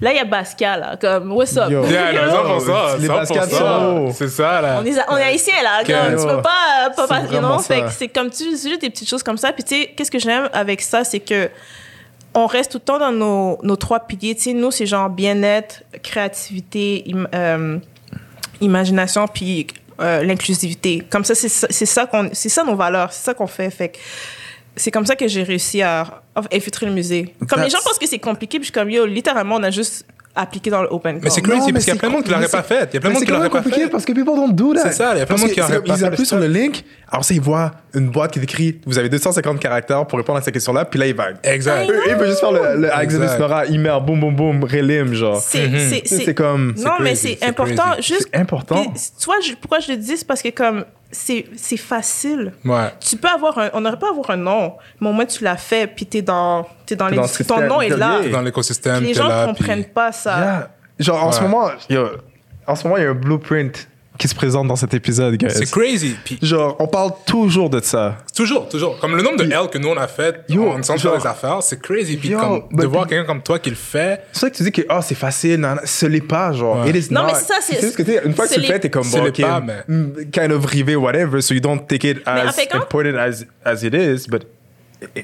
là, il y a Bascal, là, comme, what's up? Yo. Yeah, Yo. non, 100%, Les 100%. baskets sont hauts. C'est ça, là. On est, on est haïtien là, comme, tu peux pas, euh, pas, C'est pas you vraiment know, fait ça. que c'est comme tu juste des petites choses comme ça. Puis tu sais, qu'est-ce que j'aime avec ça, c'est que on reste tout le temps dans nos, nos trois piliers. Tu sais, nous, c'est genre bien-être, créativité, im- euh, imagination, puis euh, l'inclusivité. Comme ça, c'est ça, c'est ça qu'on, c'est ça nos valeurs, c'est ça qu'on fait. Fait que c'est comme ça que j'ai réussi à à infiltrer le musée. Comme les gens pensent que c'est compliqué, puis je suis comme yo, littéralement, on a juste appliqué dans le open. Mais c'est crazy Non, mais parce qu'il y a plein de monde qui l'aurait pas fait. Il y a plein de monde c'est qui l'aurait pas même compliqué fait. parce que people don't do that. C'est ça, il y a plein de monde qui aurait c'est- pas Ils fait le appuient sur le link, alors ça, ils voient une boîte qui décrit vous avez 250 caractères pour répondre à cette question-là, puis là, ils va. Exact. Eux, ils veulent juste faire le, le Alexander Exact. Snora, email, boum, boum, boum, relim, genre. C'est, Mhm. c'est, C'est comme. non, mais c'est important. C'est important. Tu vois, pourquoi je le dis, c'est parce que comme c'est, c'est facile. Ouais. Tu peux avoir un, on n'aurait pas avoir un nom, mais au moins tu l'as fait, puis t'es dans, t'es dans, T'es les, dans ton nom est là. Yeah. Dans l'écosystème, Puis les t'es gens là. comprennent puis- pas ça. Yeah. Genre, en ce Ouais. moment, yo, en ce moment, il y a un blueprint qui se présente dans cet épisode, guys. C'est crazy. Puis Genre, on parle toujours de ça. toujours, toujours. Comme le nombre de L que nous on a fait Yo, en faire des affaires, c'est crazy. Puis Yo, comme but- de voir quelqu'un comme toi qui le fait, C'est ça que tu dis que oh, c'est facile, non, ce l'est pas, genre. Ouais. It is Non, not. mais c'est ça, c'est- ce que tu sais, une fois que c'est tu le fais, t'es comme Ce bon, l'est ok, pas, mais- mm, kind of rivé, whatever, so you don't take it as important as, as it is, but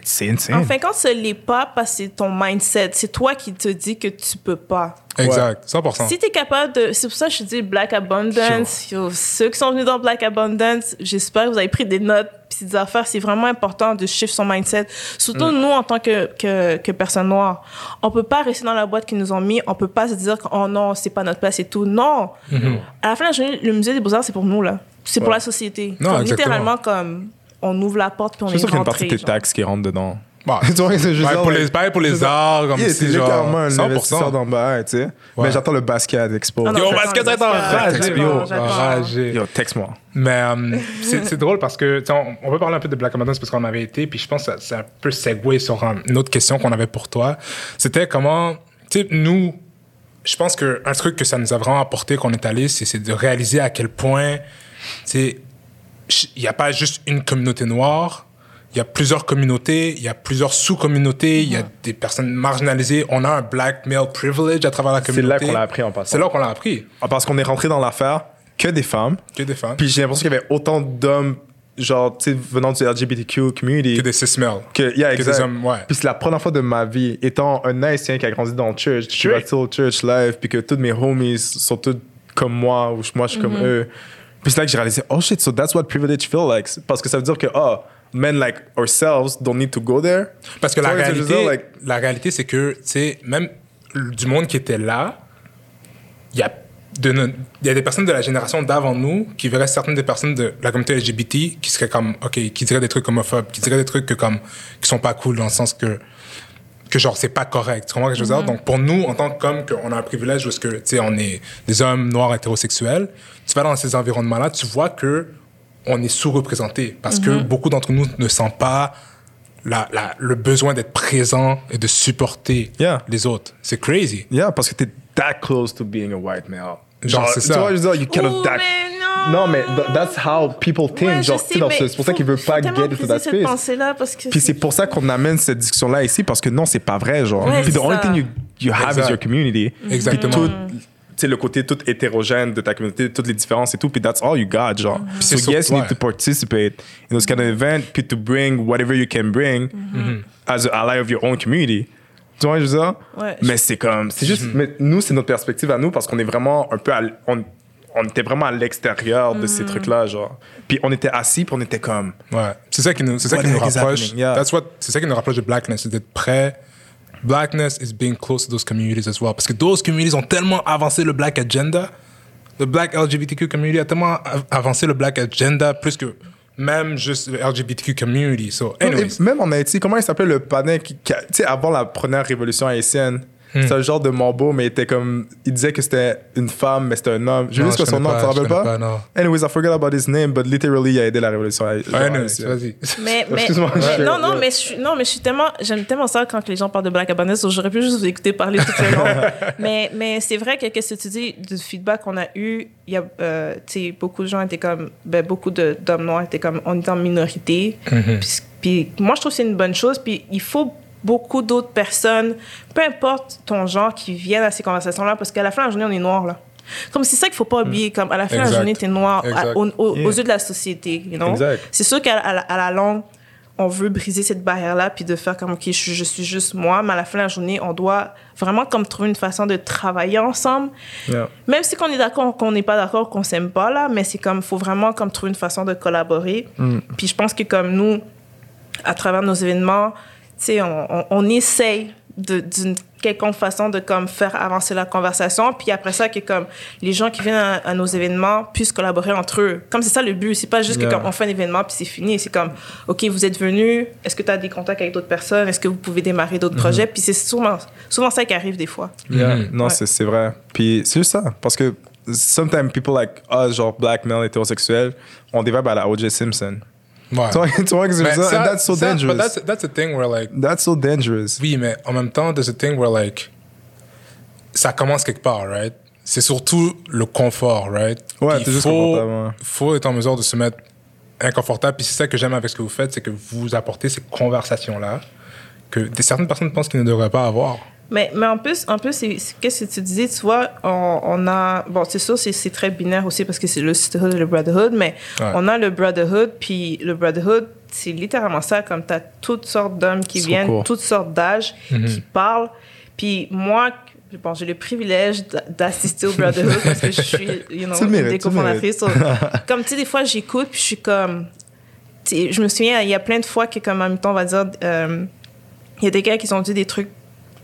c'est insane. En fin de compte, ce n'est pas parce que c'est ton mindset. C'est toi qui te dis que tu peux pas. exact, 100%. Si tu es capable de. C'est pour ça que je te dis Black Abundance. Yo, ceux qui sont venus dans Black Abundance, j'espère que vous avez pris des notes puis des affaires. C'est vraiment important de shift son mindset. Surtout Mm. nous, en tant que, que, que personnes noires. On peut pas rester dans la boîte qu'ils nous ont mis. On peut pas se dire que, oh non, c'est pas notre place et tout. Non. À la fin de la journée, le musée des Beaux-Arts, c'est pour nous, là. C'est pour la société. Non, Comme, exactement. littéralement, comme, on ouvre la porte puis on est suis sûr qu'il y a une partie rentré. de tes taxes qui rentre dedans. Bah, [laughs] Tu vois, c'est juste ouais, genre, pour les, pareil pour les c'est arts, comme Yeah, si c'est genre littéralement un 100%. investisseur d'en bas, tu sais. Mais j'attends le basket expo. Ah non, Yo, basket, ça va enragé, yo, texte-moi. Mais euh, c'est c'est drôle parce que, tu sais, on, on peut parler un peu de Black Abundance parce qu'on avait été, puis je pense que ça, ça peut segway sur une autre question qu'on avait pour toi. C'était comment, tu sais, nous, je pense qu'un truc que ça nous a vraiment apporté quand on est allé, c'est c'est de réaliser à quel point, tu sais, il n'y a pas juste une communauté noire, il y a plusieurs communautés, il y a plusieurs sous-communautés, il y a des personnes marginalisées. On a un black male privilege à travers la C'est communauté. là qu'on l'a appris en passant. C'est là qu'on l'a appris. Ah, Parce qu'on est rentré dans l'affaire que des femmes. Que des femmes, Puis j'ai l'impression qu'il y avait autant d'hommes, genre, tu sais, venant du LGBTQ community. que des cis males. Que, yeah, Que des hommes, ouais. Puis c'est la première fois de ma vie, étant un haïtien qui a grandi dans le church, je suis Straight. resté au church live, puis que tous mes homies sont tous comme moi, ou moi je suis comme Mm-hmm. eux. Puis c'est là que j'ai réalisé, oh shit, so that's what privilege feels like. Parce que ça veut dire que, oh, men like ourselves don't need to go there. Parce que la réalité, like- la réalité, c'est que, tu sais, même du monde qui était là, il y a no- il y a des personnes de la génération d'avant nous qui verraient certaines des personnes de la communauté LGBT qui seraient comme, OK, qui diraient des trucs homophobes, qui diraient des trucs que comme, qui sont pas cool dans le sens que, que genre, c'est pas correct. Tu comprends ce que je veux dire? Donc, pour nous, en tant qu'hommes, qu'on a un privilège parce que, tu sais, on est des hommes noirs hétérosexuels, tu vas dans ces environnements-là, tu vois que on est sous-représenté parce que beaucoup d'entre nous ne sentent pas la, la- le besoin d'être présent et de supporter Yeah. les autres. C'est crazy. Yeah, parce que t'es that close to being a white male. Genre, c'est tu ça. vois, je veux dire, you that. mais non. Mais th- that's how people think. Ouais, genre, sais, c'est pour ça veulent faut pas get into that cette space. pensée-là parce que Puis c'est pour ça qu'on amène cette discussion-là ici, parce que non, c'est pas vrai, genre. Ouais, Puis the c'est only ça. thing you, you have Exact. is your community. Exactement. Puis tout, sais, le côté tout hétérogène de ta communauté, toutes les différences et tout, puis that's all you got, genre. So c'est yes, sur- you need to participate in those kind of events, puis to bring whatever you can bring as an ally of your own community. Tu vois, je veux dire? Ouais, mais c'est comme, c'est juste, mais nous, c'est notre perspective à nous, parce qu'on est vraiment un peu, à l- on, on était vraiment à l'extérieur de ces trucs-là, genre. Puis on était assis, puis on était comme, Ouais. C'est ça qui nous, c'est ça qui nous rapproche. happening? Yeah. That's what, c'est ça qui nous rapproche de blackness, c'est d'être prêt. Blackness is being close to those communities as well. Parce que those communities ont tellement avancé le black agenda. Le black LGBTQ community a tellement av- avancé le black agenda plus que même juste le LGBTQ community. So, anyways. Et même en Haïti, comment il s'appelait le panel qui, tu sais, avant la première révolution haïtienne, Hmm. c'est un genre de mambo, mais il était comme, il disait que c'était une femme, mais c'était un homme. Je Non, sais je pas son nom, tu te rappelles pas? pas, non. Anyways, I forgot about his name, but literally, il a aidé la révolution anyways, vas-y. Mais, [laughs] mais, non, non, mais je suis, non, mais je suis tellement, j'aime tellement ça quand les gens parlent de Black Abundance, donc j'aurais pu juste vous écouter parler tout le long. [laughs] mais, mais c'est vrai que qu'est-ce que tu dis du feedback qu'on a eu, il y a, euh, tu sais, beaucoup de gens étaient comme, ben, beaucoup de- d'hommes noirs étaient comme, on est en minorité. puis, puis moi, je trouve que c'est une bonne chose. Puis il faut beaucoup d'autres personnes, peu importe ton genre, qui viennent à ces conversations-là, parce qu'à la fin de la journée, on est noir là. Comme c'est ça qu'il faut pas oublier, comme à la fin de la Exact. journée, noir à- Exact. au- au- aux yeux de la société, you know? Exact. C'est sûr qu'à à la, à la longue, on veut briser cette barrière-là, puis de faire comme, OK, je, suis- je suis juste moi, mais à la fin de la journée, on doit vraiment comme trouver une façon de travailler ensemble. Yeah. Même si qu'on est d'accord, qu'on n'est pas d'accord, qu'on s'aime pas, là, mais c'est comme, faut vraiment comme trouver une façon de collaborer. Puis je pense que comme nous, à travers nos événements, tu on, on, on essaye de- d'une quelconque façon de comme faire avancer la conversation. Puis après ça, que comme les gens qui viennent à, à nos événements puissent collaborer entre eux. Comme c'est ça le but. C'est pas juste Yeah. que comme on fait un événement puis c'est fini. C'est comme, OK, vous êtes venus. Est-ce que tu as des contacts avec d'autres personnes? Est-ce que vous pouvez démarrer d'autres projets? Puis c'est souvent, souvent ça qui arrive des fois. Yeah. Mhm. Non, Ouais. c'est c'est vrai. Puis c'est juste ça. Parce que sometimes people like us, genre black male, hétérosexuels, on développe à la O.J. Simpson. Ouais. Tu vois, tu vois ce que dire? ça- that's so ça- dangerous. but that's, that's a thing where, like, That's so dangerous. Oui, mais en même temps, there's a thing where, like, ça commence quelque part, right? C'est surtout le confort, right? Ouais, t'es juste faut, ouais. faut être en mesure de se mettre inconfortable. Puis c'est ça que j'aime avec ce que vous faites, c'est que vous apportez ces conversations-là que des, certaines personnes pensent qu'ils ne devraient pas avoir. Mais, mais en plus, en plus qu'est-ce que tu disais, tu vois, on, on a... Bon, c'est sûr, c'est très binaire aussi parce que c'est le sisterhood et le brotherhood, mais Ouais. on a le brotherhood, puis le brotherhood, c'est littéralement ça, comme tu as toutes sortes d'hommes qui viennent, toutes sortes d'âges, Mhm. qui parlent. Puis moi, bon, j'ai le privilège d'a- d'assister au brotherhood parce que je [laughs] suis, you know, mérites, des cofondatrices. So, comme, tu sais, des fois, j'écoute, puis je suis comme... Je me souviens, il y a plein de fois que, comme, en même temps, on va dire... euh, il y a des gars qui ont dit des trucs.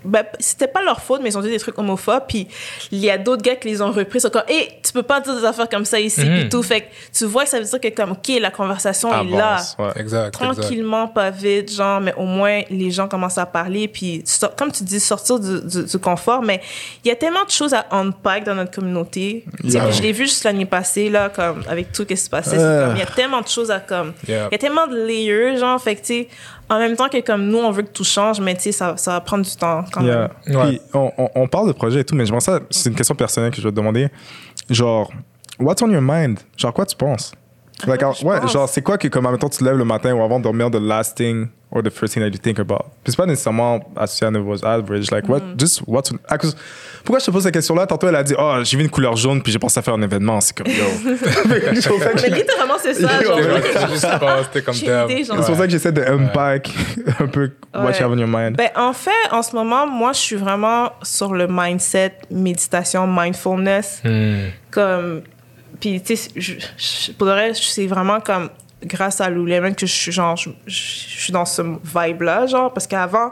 Ben, c'était pas leur faute, mais ils ont dit des trucs homophobes. Puis il y a d'autres gars qui les ont repris. Ils sont comme, hé, tu peux pas dire des affaires comme ça ici. Mhm. Puis tout. Fait que tu vois que ça veut dire que, comme, OK, la conversation est là. Avance, ouais. Exact, exact. Tranquillement, pas vite, genre, mais au moins les gens commencent à parler. Puis, so- comme tu dis, sortir du, du- du confort. Mais il y a tellement de choses à unpack dans notre communauté. Yeah. Je l'ai vu juste l'année passée, là, comme, avec tout ce qui se passait. Il y a tellement de choses à comme. Yeah. Il y a tellement de layers, genre, fait que, tu sais, en même temps que comme nous, on veut que tout change, mais tu sais, ça, ça va prendre du temps quand Yeah. même. Ouais. Puis on, on, on parle de projet et tout, mais je pense que ça, c'est une question personnelle que je vais te demander. Genre, what's on your mind? Genre, quoi tu penses? Like, quoi alors, je ouais, pense? genre, c'est quoi que, comme, en même temps, tu te lèves le matin ou avant de dormir, the last thing or the first thing that you think about? Puis c'est pas nécessairement associé à nouveau average. Like, what, Mm. just what's. à cause- pourquoi je te pose cette question-là? Tantôt, elle a dit, oh, j'ai vu une couleur jaune, puis j'ai pensé à faire un événement. C'est comme, yo. [laughs] [laughs] Mais littéralement, c'est ça. [laughs] Genre. C'est juste c'était comme c'est pour ça que j'essaie de unpack un peu what Ouais. you have on your mind. Ben, en fait, en ce moment, moi, je suis vraiment sur le mindset, méditation, mindfulness. Hmm. Comme. Puis, tu sais, je- je- pour le reste, c'est vraiment comme grâce à Lululemon que je suis, genre, je, je- je suis dans ce vibe-là, genre, parce qu'avant,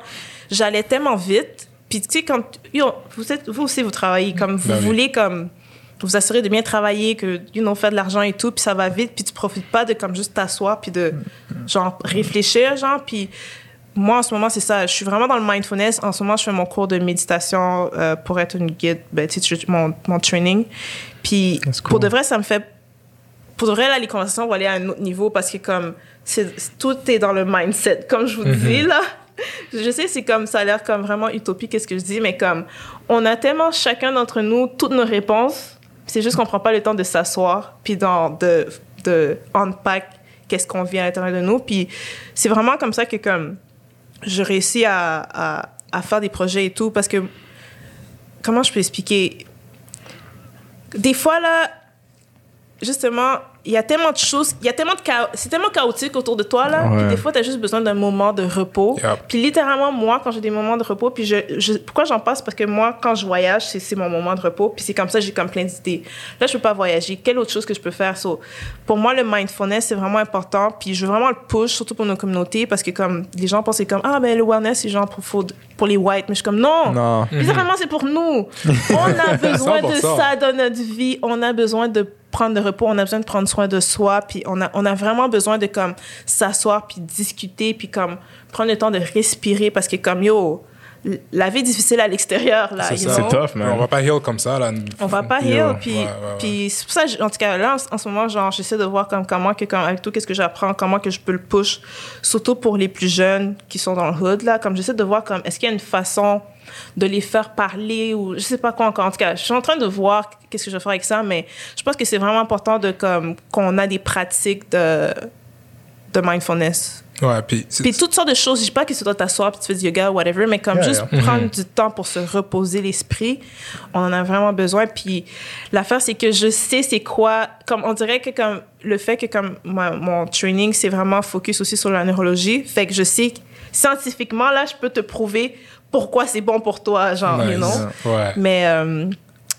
j'allais tellement vite. Puis, tu sais, quand. yo, vous, êtes, vous aussi, vous travaillez comme. Vous Ben oui. voulez, comme. Vous assurer de bien travailler, que, you know, faire de l'argent et tout, puis ça va vite, puis tu profites pas de, comme, juste t'asseoir, puis de, genre, réfléchir, genre, puis moi, en ce moment, c'est ça. Je suis vraiment dans le mindfulness. En ce moment, je fais mon cours de méditation euh, pour être une guide, ben, tu sais, mon, mon training. Puis, cool. pour de vrai, ça me fait. Pour de vrai, là, les conversations vont aller à un autre niveau parce que, comme, tout est dans le mindset, comme je vous dis, là. Je sais, c'est comme, ça a l'air comme vraiment utopique, qu'est-ce que je dis, mais comme, on a tellement chacun d'entre nous toutes nos réponses. C'est juste qu'on prend pas le temps de s'asseoir, puis dans, de, de unpack qu'est-ce qu'on vit à l'intérieur de nous. Puis, c'est vraiment comme ça que, comme, je réussis à, à, à faire des projets et tout parce que comment je peux expliquer? Des fois là justement il y a tellement de choses il y a tellement de chaos c'est tellement chaotique autour de toi là Ouais. puis des fois tu as juste besoin d'un moment de repos Yep. puis littéralement moi quand j'ai des moments de repos puis je, je- pourquoi j'en passe? Parce que moi quand je voyage c'est mon moment de repos puis c'est comme ça j'ai comme plein d'idées là je peux pas voyager quelle autre chose que je peux faire? So, pour moi le mindfulness c'est vraiment important puis je veux vraiment le push surtout pour nos communautés parce que comme les gens pensent comme ah ben le wellness c'est genre pour pour les whites mais je suis comme non Non. Littéralement, c'est pour nous. [laughs] On a besoin de 100%. ça dans notre vie. On a besoin de prendre de repos. On a besoin de prendre soin de soi. Puis on a, on a vraiment besoin de comme s'asseoir puis discuter puis comme prendre le temps de respirer parce que comme yo, la vie est difficile à l'extérieur là. C'est tough, man. On va pas heal comme ça, là. On va pas heal. Puis, Ouais, ouais, ouais. puis c'est pour ça, en tout cas, là, en, en ce moment, genre, j'essaie de voir comme, comment, que, comme, avec tout ce que j'apprends, comment que je peux le push, surtout pour les plus jeunes qui sont dans le hood, là. Comme j'essaie de voir, comme, est-ce qu'il y a une façon de les faire parler ou je sais pas quoi encore. En tout cas, je suis en train de voir qu'est-ce que je vais faire avec ça, mais je pense que c'est vraiment important de, comme, qu'on a des pratiques de de mindfulness. Ouais, puis. Puis toutes sortes de choses. Je dis pas que tu dois t'asseoir puis tu fais du yoga, whatever, mais comme Yeah, juste yeah. prendre du temps pour se reposer l'esprit, on en a vraiment besoin. Puis l'affaire, c'est que je sais c'est quoi. Comme on dirait que comme le fait que comme moi, mon training, c'est vraiment focus aussi sur la neurologie, fait que je sais que scientifiquement là, je peux te prouver pourquoi c'est bon pour toi, genre, you Nice. know? Ouais. Mais euh,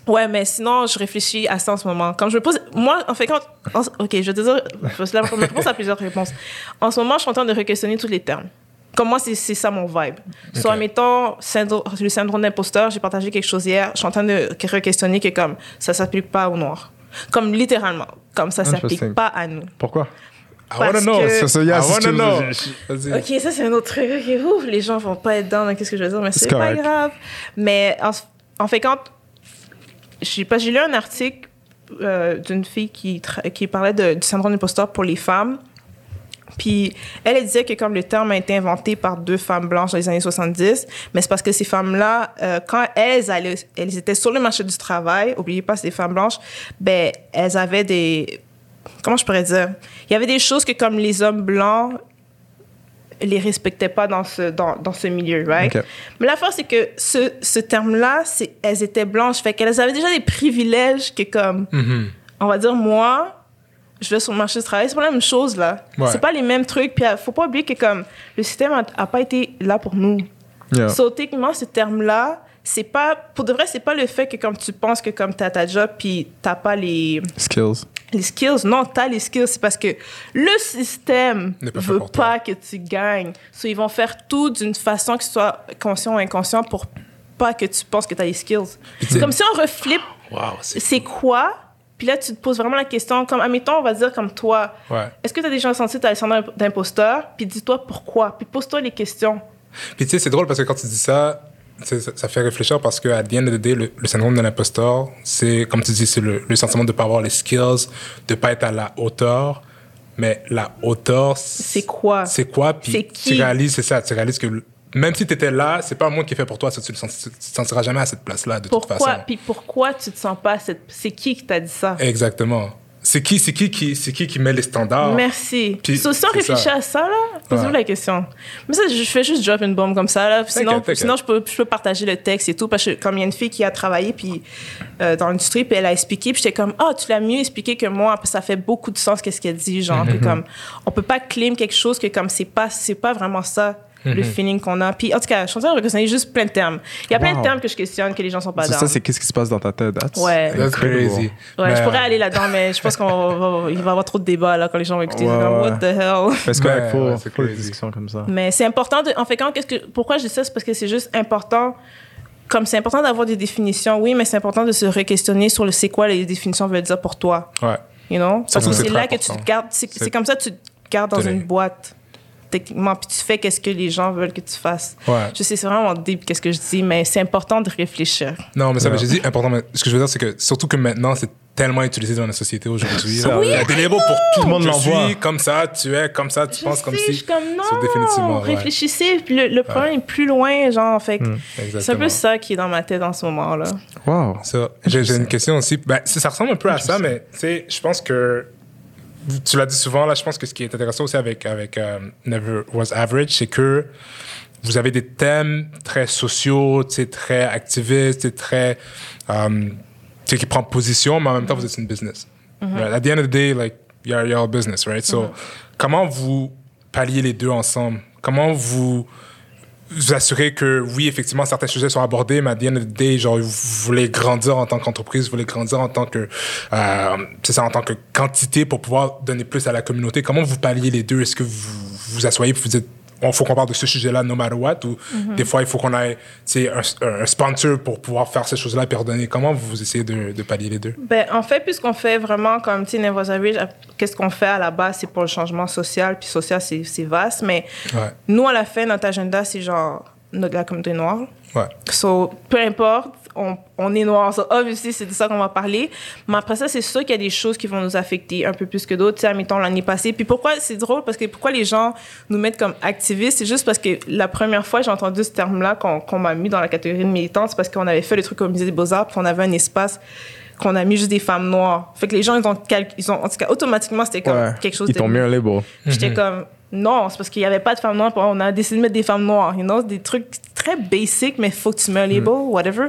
ouais, mais sinon, je réfléchis à ça en ce moment. Comme je me pose, moi, en fait, quand, en- ok, je vais te dire, parce que là, je me réponse à plusieurs réponses. En ce moment, je suis en train de re-questionner tous les termes. Comme moi, c'est ça mon vibe. Soit, mettons, syndro- le syndrome d'imposteur, j'ai partagé quelque chose hier, je suis en train de re-questionner que comme ça s'applique pas aux Noirs. Comme littéralement. Comme ça s'applique pas à nous. Pourquoi? I wanna parce know. que- Ça, ça, yeah, I wanna know. Vas-y. Ok, ça c'est un autre truc. Ok, ouf, les gens vont pas être dans qu'est-ce que je veux dire, mais C'est pas grave. Mais en, en fait, quand j'ai pas, j'ai lu un article euh, d'une fille qui qui parlait de- du syndrome d'imposteur pour les femmes. Puis elle, elle disait que comme le terme a été inventé par deux femmes blanches dans les années 70, mais c'est parce que ces femmes-là, euh, quand elles, allaient, elles étaient sur le marché du travail, oubliez pas, c'est des femmes blanches, ben elles avaient des... Comment je pourrais dire? Il y avait des choses que comme les hommes blancs les respectaient pas dans ce, dans, dans ce milieu, right? Mais l'affaire, c'est que ce, ce terme-là, c'est, elles étaient blanches, fait qu'elles avaient déjà des privilèges que comme Mhm. on va dire, moi, je vais sur le marché du travail, c'est pas la même chose, là. Ouais. C'est pas les mêmes trucs. Puis, euh, faut pas oublier que, comme, le système a, a pas été là pour nous. Yeah. So, techniquement, ce terme-là, c'est pas, pour de vrai, c'est pas le fait que, comme, tu penses que, comme, t'as ta job, puis t'as pas les, Skills. Les skills. Non, t'as les skills. C'est parce que le système fait veut pas que tu gagnes. So, ils vont faire tout d'une façon que ce soit conscient ou inconscient pour pas que tu penses que t'as les skills. C'est comme si on reflippe Wow, c'est. quoi? Puis là, tu te poses vraiment la question, comme, admettons, on va dire comme toi, Ouais. est-ce que tu as déjà senti ta syndrome d'imposteur? Puis dis-toi pourquoi. Puis pose-toi les questions. Puis tu sais, c'est drôle parce que quand tu dis ça, ça, fait réfléchir parce qu'à the end of the day, le, le syndrome de l'imposteur, c'est, comme tu dis, c'est le, le sentiment de ne pas avoir les skills, de ne pas être à la hauteur. Mais la hauteur, C'est quoi? C'est quoi? Puis C'est tu réalises, c'est ça, tu réalises que même si tu étais là, c'est pas un monde qui est fait pour toi, ça, tu ne te sentiras jamais à cette place-là, de toute Pourquoi? façon. Puis pourquoi tu te sens pas à cette... C'est qui qui t'a dit ça? Exactement. C'est qui, c'est qui, qui, c'est qui qui met les standards? Merci. Puis, So, si on c'est réfléchit ça. à ça, là, posez-vous Ouais. la question. Mais ça, je fais juste drop une bombe comme ça, là. Sinon, sinon je, peux, je peux partager le texte et tout. Parce que comme il y a une fille qui a travaillé puis, euh, dans l'industrie, puis elle a expliqué, puis j'étais comme, ah, tu l'as mieux expliqué que moi. Puis ça fait beaucoup de sens, qu'est-ce qu'elle dit. Genre, Mm-hmm. que comme, on peut pas claim quelque chose que comme c'est pas, c'est pas vraiment ça. Le feeling qu'on a. Puis, en tout cas, je suis en train de reconnaître juste plein de termes. Il y a plein de termes que je questionne, que les gens sont pas dans. ça, c'est qu'est-ce qui se passe dans ta tête? That's Ouais. That's crazy. Ouais, Mais, je pourrais euh, aller là-dedans, mais je pense qu'il va, va- il va y avoir trop de débats là, quand les gens vont écouter. Ouais, ouais. what the hell? [laughs] Parce qu'il faut, ouais, faut des discussions comme ça. Mais c'est important de. En fait, quand, qu'est-ce que, pourquoi je dis ça? C'est parce que c'est juste important. Comme c'est important d'avoir des définitions, oui, mais c'est important de se re-questionner sur le c'est quoi les définitions veulent dire pour toi. Ouais. You know? Parce que c'est là que tu important. te gardes. C'est, comme ça que tu te gardes dans Tenez. une boîte, techniquement, puis tu fais qu'est-ce que les gens veulent que tu fasses. Ouais. Je sais, c'est vraiment deep qu'est-ce que je dis, mais c'est important de réfléchir. Non, mais ça, Ouais. mais j'ai dit important. Mais ce que je veux dire, c'est que surtout que maintenant, c'est tellement utilisé dans la société aujourd'hui. Là. oui, Il y a des labels pour tout. Le monde je suis comme ça, tu es comme ça, tu Je penses comme sais, si. je suis comme non, C'est définitivement, ouais. réfléchissez, puis le, le problème est plus loin, genre, fait que Hmm. c'est un peu ça qui est dans ma tête en ce moment-là. Wow. Ça, J'ai une question aussi. Ben, ça ça ressemble un peu à ça, mais tu sais, je pense que tu l'as dit souvent là. Je pense que ce qui est intéressant aussi avec avec euh, Never Was Average, c'est que vous avez des thèmes très sociaux, très activistes, très euh, qui prend position, mais en même temps vous êtes une business. Right? At the end of the day, like you're, you're a business, right? So, comment vous palliez les deux ensemble? Comment vous vous assurer que oui, effectivement, certains sujets sont abordés, mais à the end of the day, genre, vous voulez grandir en tant qu'entreprise, vous voulez grandir en tant que, euh, c'est ça, en tant que quantité pour pouvoir donner plus à la communauté. Comment vous palliez les deux? Est-ce que vous vous asseyez vous il faut qu'on parle de ce sujet-là no matter what, ou des fois, il faut qu'on ait, un, un sponsor pour pouvoir faire ces choses-là et redonner. Comment vous essayez de, de pallier les deux? Ben, en fait, puisqu'on fait vraiment comme, Never Was Average, qu'est-ce qu'on fait à la base, c'est pour le changement social, puis social, c'est c'est vaste, mais Ouais. nous, à la fin, notre agenda, c'est genre notre, la communauté noire. Ouais. So, peu importe, on, on est noir. So, obviously, c'est de ça qu'on va parler. Mais après ça, c'est sûr qu'il y a des choses qui vont nous affecter un peu plus que d'autres. Tu sais, admettons l'année passée. Puis pourquoi, c'est drôle, parce que pourquoi les gens nous mettent comme activistes, c'est juste parce que la première fois, j'ai entendu ce terme-là qu'on qu'on m'a mis dans la catégorie de militante, c'est parce qu'on avait fait le truc au Musée des Beaux-Arts, puis on avait un espace qu'on a mis juste des femmes noires. Fait que les gens, ils ont, ils ont en tout cas, automatiquement, c'était comme Ouais. quelque chose Ils de. t'ont mis un label. J'étais comme, non, c'est parce qu'il n'y avait pas de femmes noires. On a décidé de mettre des femmes noires. You know, des trucs très basic, mais faut que tu mets un label, whatever.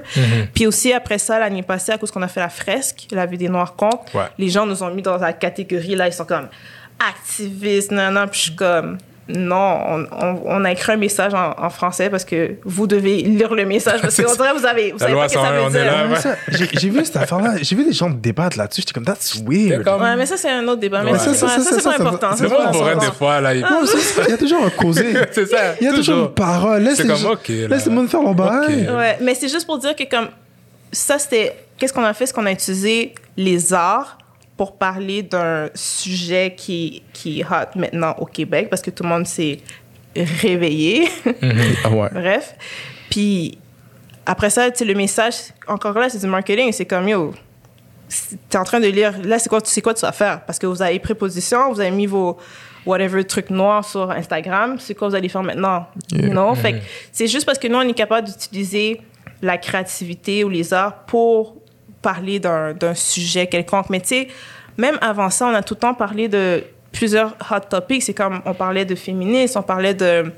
Puis aussi, après ça, l'année passée, à cause qu'on a fait la fresque, la vie des Noirs compte, Ouais. les gens nous ont mis dans la catégorie, là, ils sont comme activistes, nan, nan. Puis je suis comme, non, on, on, on a écrit un message en, en français parce que vous devez lire le message parce qu'on dirait que vous avez, vous La savez loi pas ce que ça 101, veut on est dire. là. Ouais, ça, J'ai vu cette affaire-là. J'ai vu des gens débattre là-dessus. J'étais comme, that's weird. D'accord. Ouais, mais ça, c'est un autre débat. Mais Ouais. ça, c'est Ça, pas, ça, ça, ça, c'est ça, pas ça, important. C'est vraiment on des fois, là. il- y a toujours un causé. [laughs] C'est ça. Il y a toujours une parole. Laisse C'est les comme, ok. Laisse le monde faire leur bail. Ouais, mais c'est juste pour dire que comme ça, c'était qu'est-ce qu'on a fait, c'est qu'on a utilisé les arts pour parler d'un sujet qui qui est hot maintenant au Québec parce que tout le monde s'est réveillé. Ah ouais. Bref, puis après ça, tu le message encore là, c'est du marketing, c'est comme yo. T'es en train de lire, là, c'est quoi, c'est quoi tu vas faire? Parce que vous avez pris position, vous avez mis vos whatever trucs noirs sur Instagram, c'est quoi vous allez faire maintenant? Know? Fait que c'est juste parce que nous, on est capable d'utiliser la créativité ou les arts pour parler d'un d'un sujet quelconque. Mais tu sais, même avant ça, on a tout le temps parlé de plusieurs hot topics. C'est comme on parlait de féminisme, on parlait de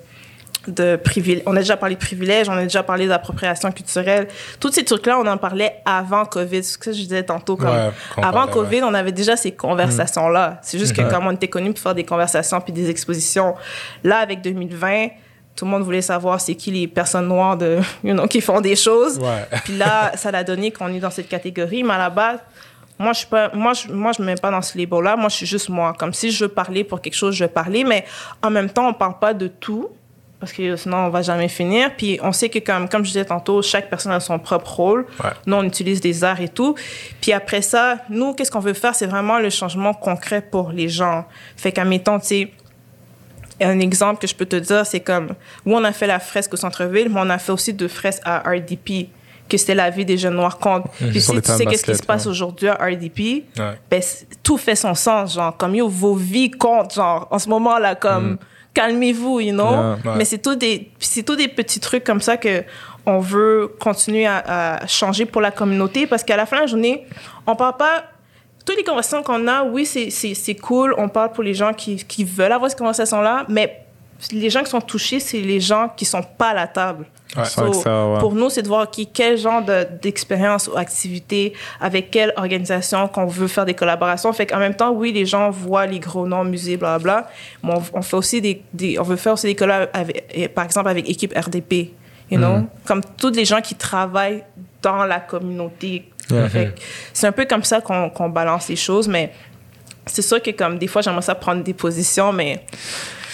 de privilèges. On a déjà parlé de privilèges, on a déjà parlé d'appropriation culturelle. Tous ces trucs-là, on en parlait avant COVID. C'est ce que je disais tantôt. Comme Ouais, avant parlait, COVID, on avait déjà ces conversations-là. C'est juste que Ouais. comme on était connus pour faire des conversations puis des expositions, là, avec 2020, tout le monde voulait savoir c'est qui les personnes noires de, [laughs] you know, qui font des choses. Ouais. [laughs] Puis là, ça l'a donné qu'on est dans cette catégorie. Mais à la base, moi, je pas, moi, je, moi, je me mets pas dans ce label-là. Moi, je suis juste moi. Comme si je veux parler pour quelque chose, je vais parler. Mais en même temps, on parle pas de tout. Parce que sinon, on va jamais finir. Puis on sait que, comme, comme je disais tantôt, chaque personne a son propre rôle. Ouais. Nous, on utilise des arts et tout. Puis après ça, nous, qu'est-ce qu'on veut faire? C'est vraiment le changement concret pour les gens. Fait qu'admettons, tu sais, un exemple que je peux te dire, c'est comme, où on a fait la fresque au centre-ville, mais on a fait aussi deux fresques à RDP, que c'était la vie des jeunes noirs contre. Puis Sur si tu sais qu'est-ce qui se passe ouais. aujourd'hui à RDP, Ouais. ben, tout fait son sens, genre, comme, yo, vos vies comptent, genre, en ce moment-là, comme, calmez-vous, you know? Yeah. Ouais. Mais c'est tout des, c'est tout des petits trucs comme ça que on veut continuer à, à changer pour la communauté parce qu'à la fin de la journée, on parle pas. Toutes les conversations qu'on a, oui, c'est- cool. On parle pour les gens qui, qui veulent avoir ces conversations-là, mais les gens qui sont touchés, c'est les gens qui sont pas à la table. Ouais. Ça, ouais. Pour nous, c'est de voir qui, quel genre de- d'expérience ou activité, avec quelle organisation qu'on veut faire des collaborations. Fait qu'en même temps, oui, les gens voient les gros noms, musées, blablabla, mais on, on fait aussi des, des- on veut faire aussi des collabs, avec, par exemple, avec équipe RDP, you know? Mm-hmm. Comme tous les gens qui travaillent dans la communauté. Yeah. C'est un peu comme ça qu'on qu'on balance les choses, mais c'est sûr que comme des fois, j'aimerais ça prendre des positions, mais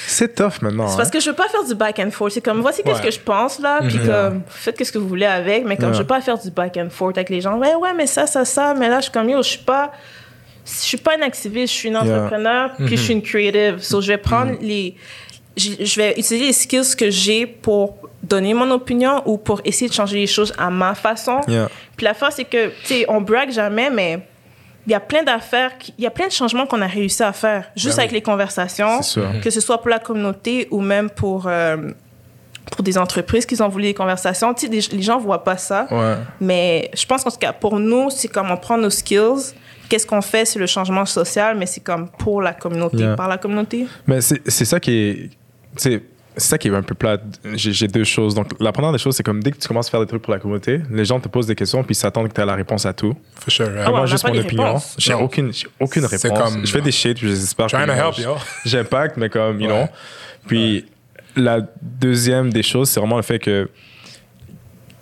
C'est tough maintenant. c'est hein. parce que je veux pas faire du back and forth. C'est comme, voici qu'est-ce que je pense, là, puis Mhm. comme, faites qu'est-ce que vous voulez avec, mais comme, Ouais. je veux pas faire du back and forth avec les gens. Ouais, ouais, mais ça, ça, ça, mais là, je suis comme, yo, je suis pas, je suis pas une activiste, je suis une Yeah. entrepreneur, puis je suis une creative. So, je vais prendre Mhm. les, je je vais utiliser les skills que j'ai pour donner mon opinion ou pour essayer de changer les choses à ma façon. Yeah. Puis la force, c'est que, tu sais, on brague jamais, mais il y a plein d'affaires, il y a plein de changements qu'on a réussi à faire juste Ben avec les conversations, que ce soit pour la communauté ou même pour, euh, pour des entreprises qui ont voulu des conversations. Tu sais, les, les gens voient pas ça, Ouais. mais je pense qu'en tout cas, pour nous, c'est comme on prend nos skills, qu'est-ce qu'on fait, c'est le changement social, mais c'est comme pour la communauté, Yeah. par la communauté. Mais c'est c'est ça qui est. C'est ça qui est un peu plat. J'ai j'ai deux choses. Donc, la première des choses, c'est comme dès que tu commences à faire des trucs pour la communauté, les gens te posent des questions puis ils s'attendent que tu as la réponse à tout. For sure. Ah Moi, a juste mon opinion. J'ai aucune, j'ai aucune C'est réponse. comme- je fais des shit, puis j'espère que help, j'impacte, mais comme, you Ouais. know. Puis la deuxième des choses, c'est vraiment le fait que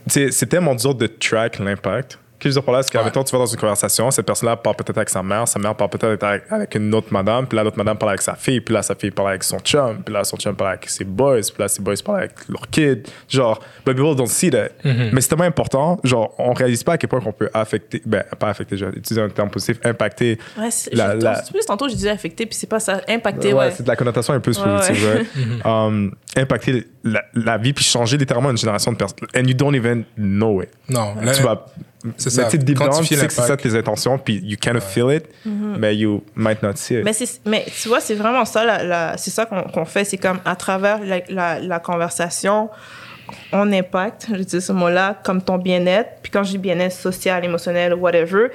tu sais, c'est tellement dur de track l'impact. Que je veux dire par là, c'est qu'à Ouais. mettons, tu vas dans une conversation, cette personne-là parle peut-être avec sa mère, sa mère parle peut-être avec, avec une autre madame, puis là, l'autre madame parle avec sa fille, puis là, sa fille parle avec son chum, puis là, son chum parle avec ses boys, puis là, ses boys parlent avec leur kid. Genre, but people don't see that. Mm-hmm. Mais c'est tellement important, genre, on réalise pas à quel point qu'on peut affecter, ben, pas affecter, je vais utiliser un terme positif, impacter. Ouais, c'est- La- j'ai- la- plus tantôt, je disais affecté, puis c'est pas ça, impacté, Ouais, ouais. c'est de la connotation un peu Ouais, positive, ouais. right? [laughs] Um, impacter la, la vie, puis changer littéralement une génération de personnes. And you don't even know it. Non, là, tu vas. c'est ça, Mais tu sais, deep down, tu quantifier sais que c'est ça tes intentions, puis you kind of feel it, mais you might not see it. Mais, tu vois, c'est vraiment ça, la, la- c'est ça qu'on fait. C'est comme à travers la, la- la conversation, on impacte, je dis ce mot-là, comme ton bien-être. Puis quand je dis bien-être social, émotionnel, whatever.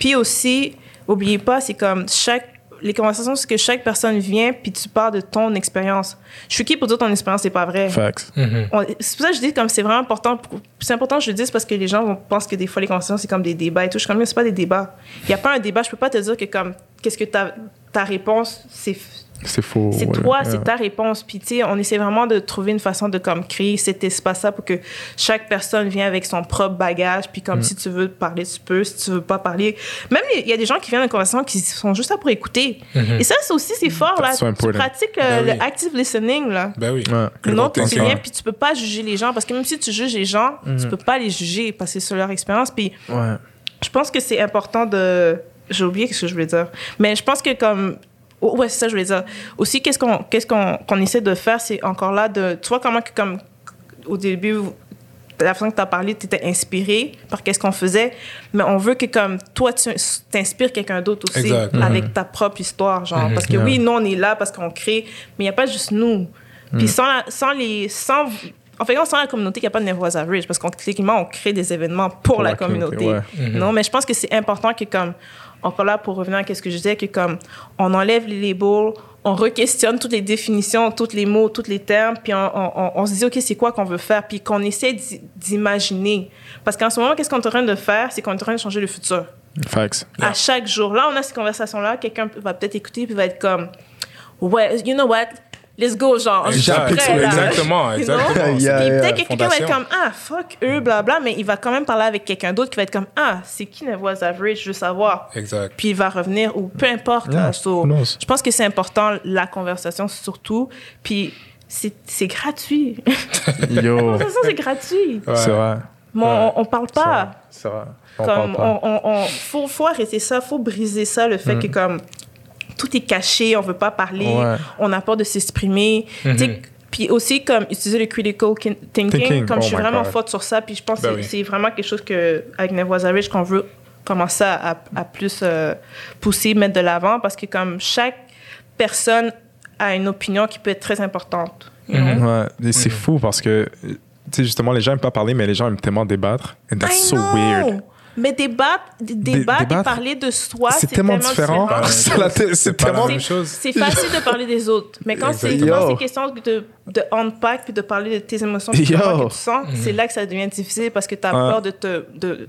Puis aussi, oubliez pas, c'est comme chaque les conversations, c'est que chaque personne vient puis tu parles de ton expérience. Je suis qui pour dire ton expérience, c'est pas vrai. Facts. On- C'est pour ça que je dis comme c'est vraiment important. C'est important que je le dise parce que les gens vont- pensent que des fois les conversations c'est comme des débats et tout. Je suis comme c'est pas des débats. Il y a pas un débat. Je peux pas te dire que comme qu'est-ce que ta ta réponse c'est C'est faux. c'est ouais. toi, Ouais. c'est ta réponse. Puis, tu sais, on essaie vraiment de trouver une façon de comme créer cet espace-là pour que chaque personne vienne avec son propre bagage. Puis, Mm. comme si tu veux parler, tu peux. Si tu veux pas parler. Même, il y a des gens qui viennent une conversation qui sont juste là pour écouter. Et ça, c'est aussi, c'est fort, là. That's so Tu pratiques le, Ben oui. le active listening, là. Ben oui. Ouais. Non, tu viens, puis tu peux pas juger les gens. Parce que même si tu juges les gens, tu peux pas les juger parce que c'est sur leur expérience. Puis, Ouais. je pense que c'est important de. J'ai oublié ce que je voulais dire. Mais je pense que comme. Oh, ouais, c'est ça je voulais dire. Aussi, qu'est-ce qu'on qu'est-ce qu'on qu'on essaie de faire, c'est encore là de. Tu vois comment que, comme au début, la façon que tu as parlé, tu étais inspiré par qu'est-ce qu'on faisait, mais on veut que comme toi, tu t'inspires quelqu'un d'autre aussi Exact. avec ta propre histoire. Genre, Parce que Yeah. oui, nous, on est là parce qu'on crée, mais il n'y a pas juste nous. Puis sans, la- sans les. Sans, en fait, sans la communauté, il n'y a pas de Nevois Average parce qu'on techniquement, on crée des événements pour, Pour la, la communauté. communauté, Non, mais je pense que c'est important que, comme, encore là, pour revenir à ce que je disais, que, comme, on enlève les labels, on re-questionne toutes les définitions, tous les mots, tous les termes, puis on, on- on- on se dit, OK, c'est quoi qu'on veut faire, puis qu'on essaie d'i- d'imaginer. Parce qu'en ce moment, qu'est-ce qu'on est en train de faire? C'est qu'on est en train de changer le futur. Facts. À chaque jour. Là, on a ces conversations-là, quelqu'un va peut-être écouter, puis va être comme, ouais, you know what? Let's go, genre. Exact. prêt, là. Exactement, [laughs] You know? exactement. Yeah, yeah. peut-être que quelqu'un va être comme ah fuck eux blabla mais il va quand même parler avec quelqu'un d'autre qui va être comme ah c'est qui Nevois Average je veux savoir Exact. puis il va revenir ou peu importe Yeah. So, je pense que c'est important la conversation surtout puis c'est gratuit [laughs] la Yo. conversation c'est gratuit Ouais. C'est vrai. mais on, on parle pas C'est vrai. On comme parle pas. on, on, on- faut, faut arrêter ça faut briser ça le fait que comme tout est caché on veut pas parler Ouais. on a peur de s'exprimer sais, puis aussi comme utiliser le critical kin- thinking, Thinking, comme oh je suis my vraiment God. forte sur ça puis je pense Ben que oui. c'est vraiment quelque chose que avec Nevois Average qu'on veut commencer à, plus euh, pousser mettre de l'avant parce que comme chaque personne a une opinion qui peut être très importante know? Ouais, et c'est fou parce que, tu sais, justement, les gens aiment pas parler, mais les gens aiment tellement débattre. And that's I so know. weird. Mais débattre, d- débattre et débattre, parler de soi, c'est tellement différent. Même [laughs] C'est c'est pas la tellement- même chose. C'est facile de parler des autres, mais quand c'est question de, de unpack puis de parler de tes émotions, puis de que tu sens, c'est là que ça devient difficile parce que tu as Ouais. peur de te. De,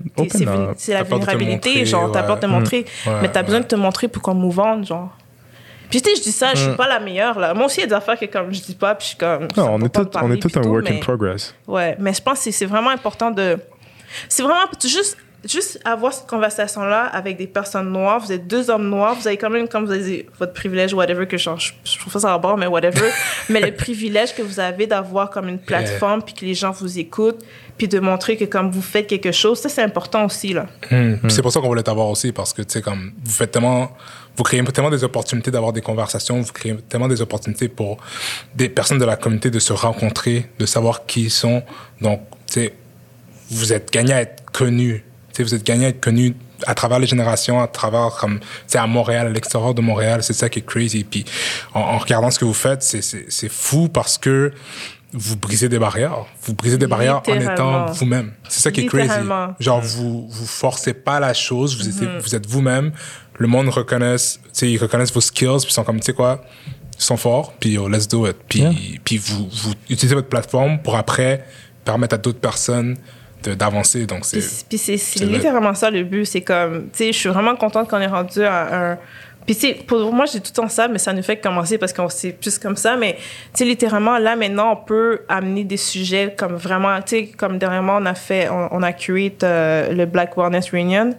c'est la vulnérabilité, montrer, genre, t'as ouais. peur de te montrer, Ouais, mais t'as ouais. besoin de te montrer pour qu'on move on, genre. Puis tu sais, je dis ça, je suis Mm. pas la meilleure, là. Moi aussi, il y a des affaires que comme je dis pas, puis je suis comme. Non, on est tout, me parler, on est tout puis un work mais- in progress. Ouais, mais je pense que c'est- c'est vraiment important de. C'est vraiment juste, juste avoir cette conversation-là avec des personnes noires. Vous êtes deux hommes noirs, vous avez quand même, comme vous avez dit, votre privilège, whatever, que je, je, trouve ça à bord, mais whatever. [laughs] mais le privilège que vous avez d'avoir comme une plateforme, puis que les gens vous écoutent, puis de montrer que comme vous faites quelque chose, ça c'est important aussi, là. Hmm. Puis C'est pour ça qu'on voulait t'avoir aussi, parce que, tu sais, comme, vous faites tellement, vous créez tellement des opportunités d'avoir des conversations, vous créez tellement des opportunités pour des personnes de la communauté de se rencontrer, de savoir qui ils sont. Donc, tu sais, vous êtes gagné à être connus. Vous êtes gagné à être connus à travers les générations, à travers, comme, tu sais, à Montréal, à l'extérieur de Montréal. C'est ça qui est crazy. Puis, en, en regardant ce que vous faites, c'est, c'est, c'est fou parce que vous brisez des barrières. Vous brisez des barrières en étant vous-même. C'est ça qui est crazy. Genre, vous, vous forcez pas la chose, vous, êtes, vous êtes vous-même. Le monde reconnaît, tu sais, ils reconnaissent vos skills, puis ils sont comme, tu sais quoi, ils sont forts, puis let's do it. Puis, Yeah. puis vous, vous utilisez votre plateforme pour après permettre à d'autres personnes d'avancer. Donc, c'est. Puis, c'est littéralement ça le but. C'est comme, tu sais, je suis vraiment contente qu'on ait rendu à un. Puis, tu sais, pour moi, j'ai tout le temps ça, mais ça nous fait commencer parce qu'on c'est plus comme ça. Mais, tu sais, littéralement, là, maintenant, on peut amener des sujets comme vraiment, tu sais, comme dernièrement, on a fait, on, on a curate euh, le Black Wellness Reunion,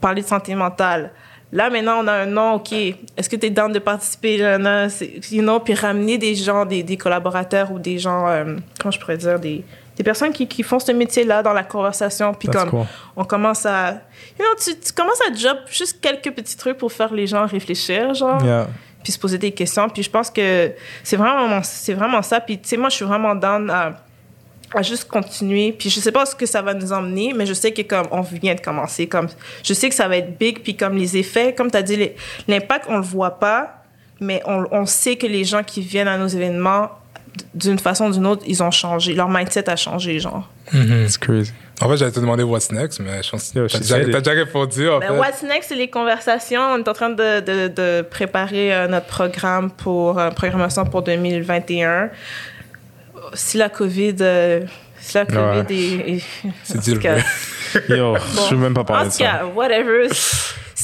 parler de santé mentale. Là, maintenant, on a un nom, OK. Est-ce que tu es dans de participer? là, là, c'est- You know, puis ramener des gens, des, des collaborateurs ou des gens, euh, comment je pourrais dire, des, des personnes qui, qui font ce métier-là dans la conversation. Puis comme cool. on commence à. You know, tu, tu commences à job juste quelques petits trucs pour faire les gens réfléchir, genre Yeah. puis se poser des questions. Puis je pense que c'est vraiment, c'est vraiment ça. Puis tu sais, moi, je suis vraiment down à, à juste continuer. Puis je sais pas ce que ça va nous emmener, mais je sais que comme on vient de commencer, comme je sais que ça va être big. Puis comme les effets, comme tu as dit, l'impact, on le voit pas, mais on, on sait que les gens qui viennent à nos événements d'une façon ou d'une autre, ils ont changé. Leur mindset a changé, genre. It's crazy. En fait, j'allais te demander what's next, mais je pense que Yo, t'as déjà, t'as déjà répondu, en Ben, fait. what's next, c'est les conversations. On est en train de, de, de préparer euh, notre programme pour euh, programmation pour 2021. Si la COVID, euh, si la COVID Ouais. est, est- C'est cas, Yo, je veux même pas parler en de tout ça. cas, whatever.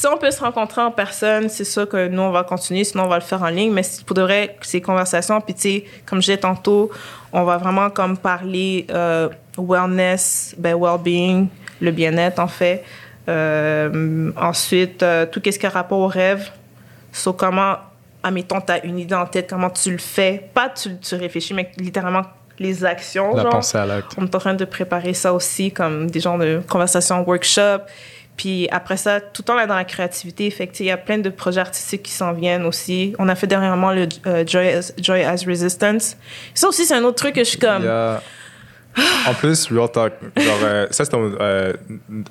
Si on peut se rencontrer en personne, c'est sûr que nous, on va continuer, sinon on va le faire en ligne. Mais si- pour de vrai, ces conversations, puis tu sais, comme je disais tantôt, on va vraiment comme parler euh, wellness, ben, well-being, le bien-être en fait. Euh, ensuite, euh, tout ce qui a rapport au rêve. Sur comment, admettons, tu as une idée en tête, comment tu le fais? Pas tu, tu réfléchis, mais littéralement les actions. La genre. pensée à l'acte. On est en train de préparer ça aussi, comme des genres de conversations, workshops. Puis après ça, tout le temps là dans la créativité, fait il y a plein de projets artistiques qui s'en viennent aussi. On a fait dernièrement le euh, Joy, as, Joy as Resistance. Ça aussi, c'est un autre truc que je suis comme. En plus, Real Talk, genre, euh, ça c'était euh,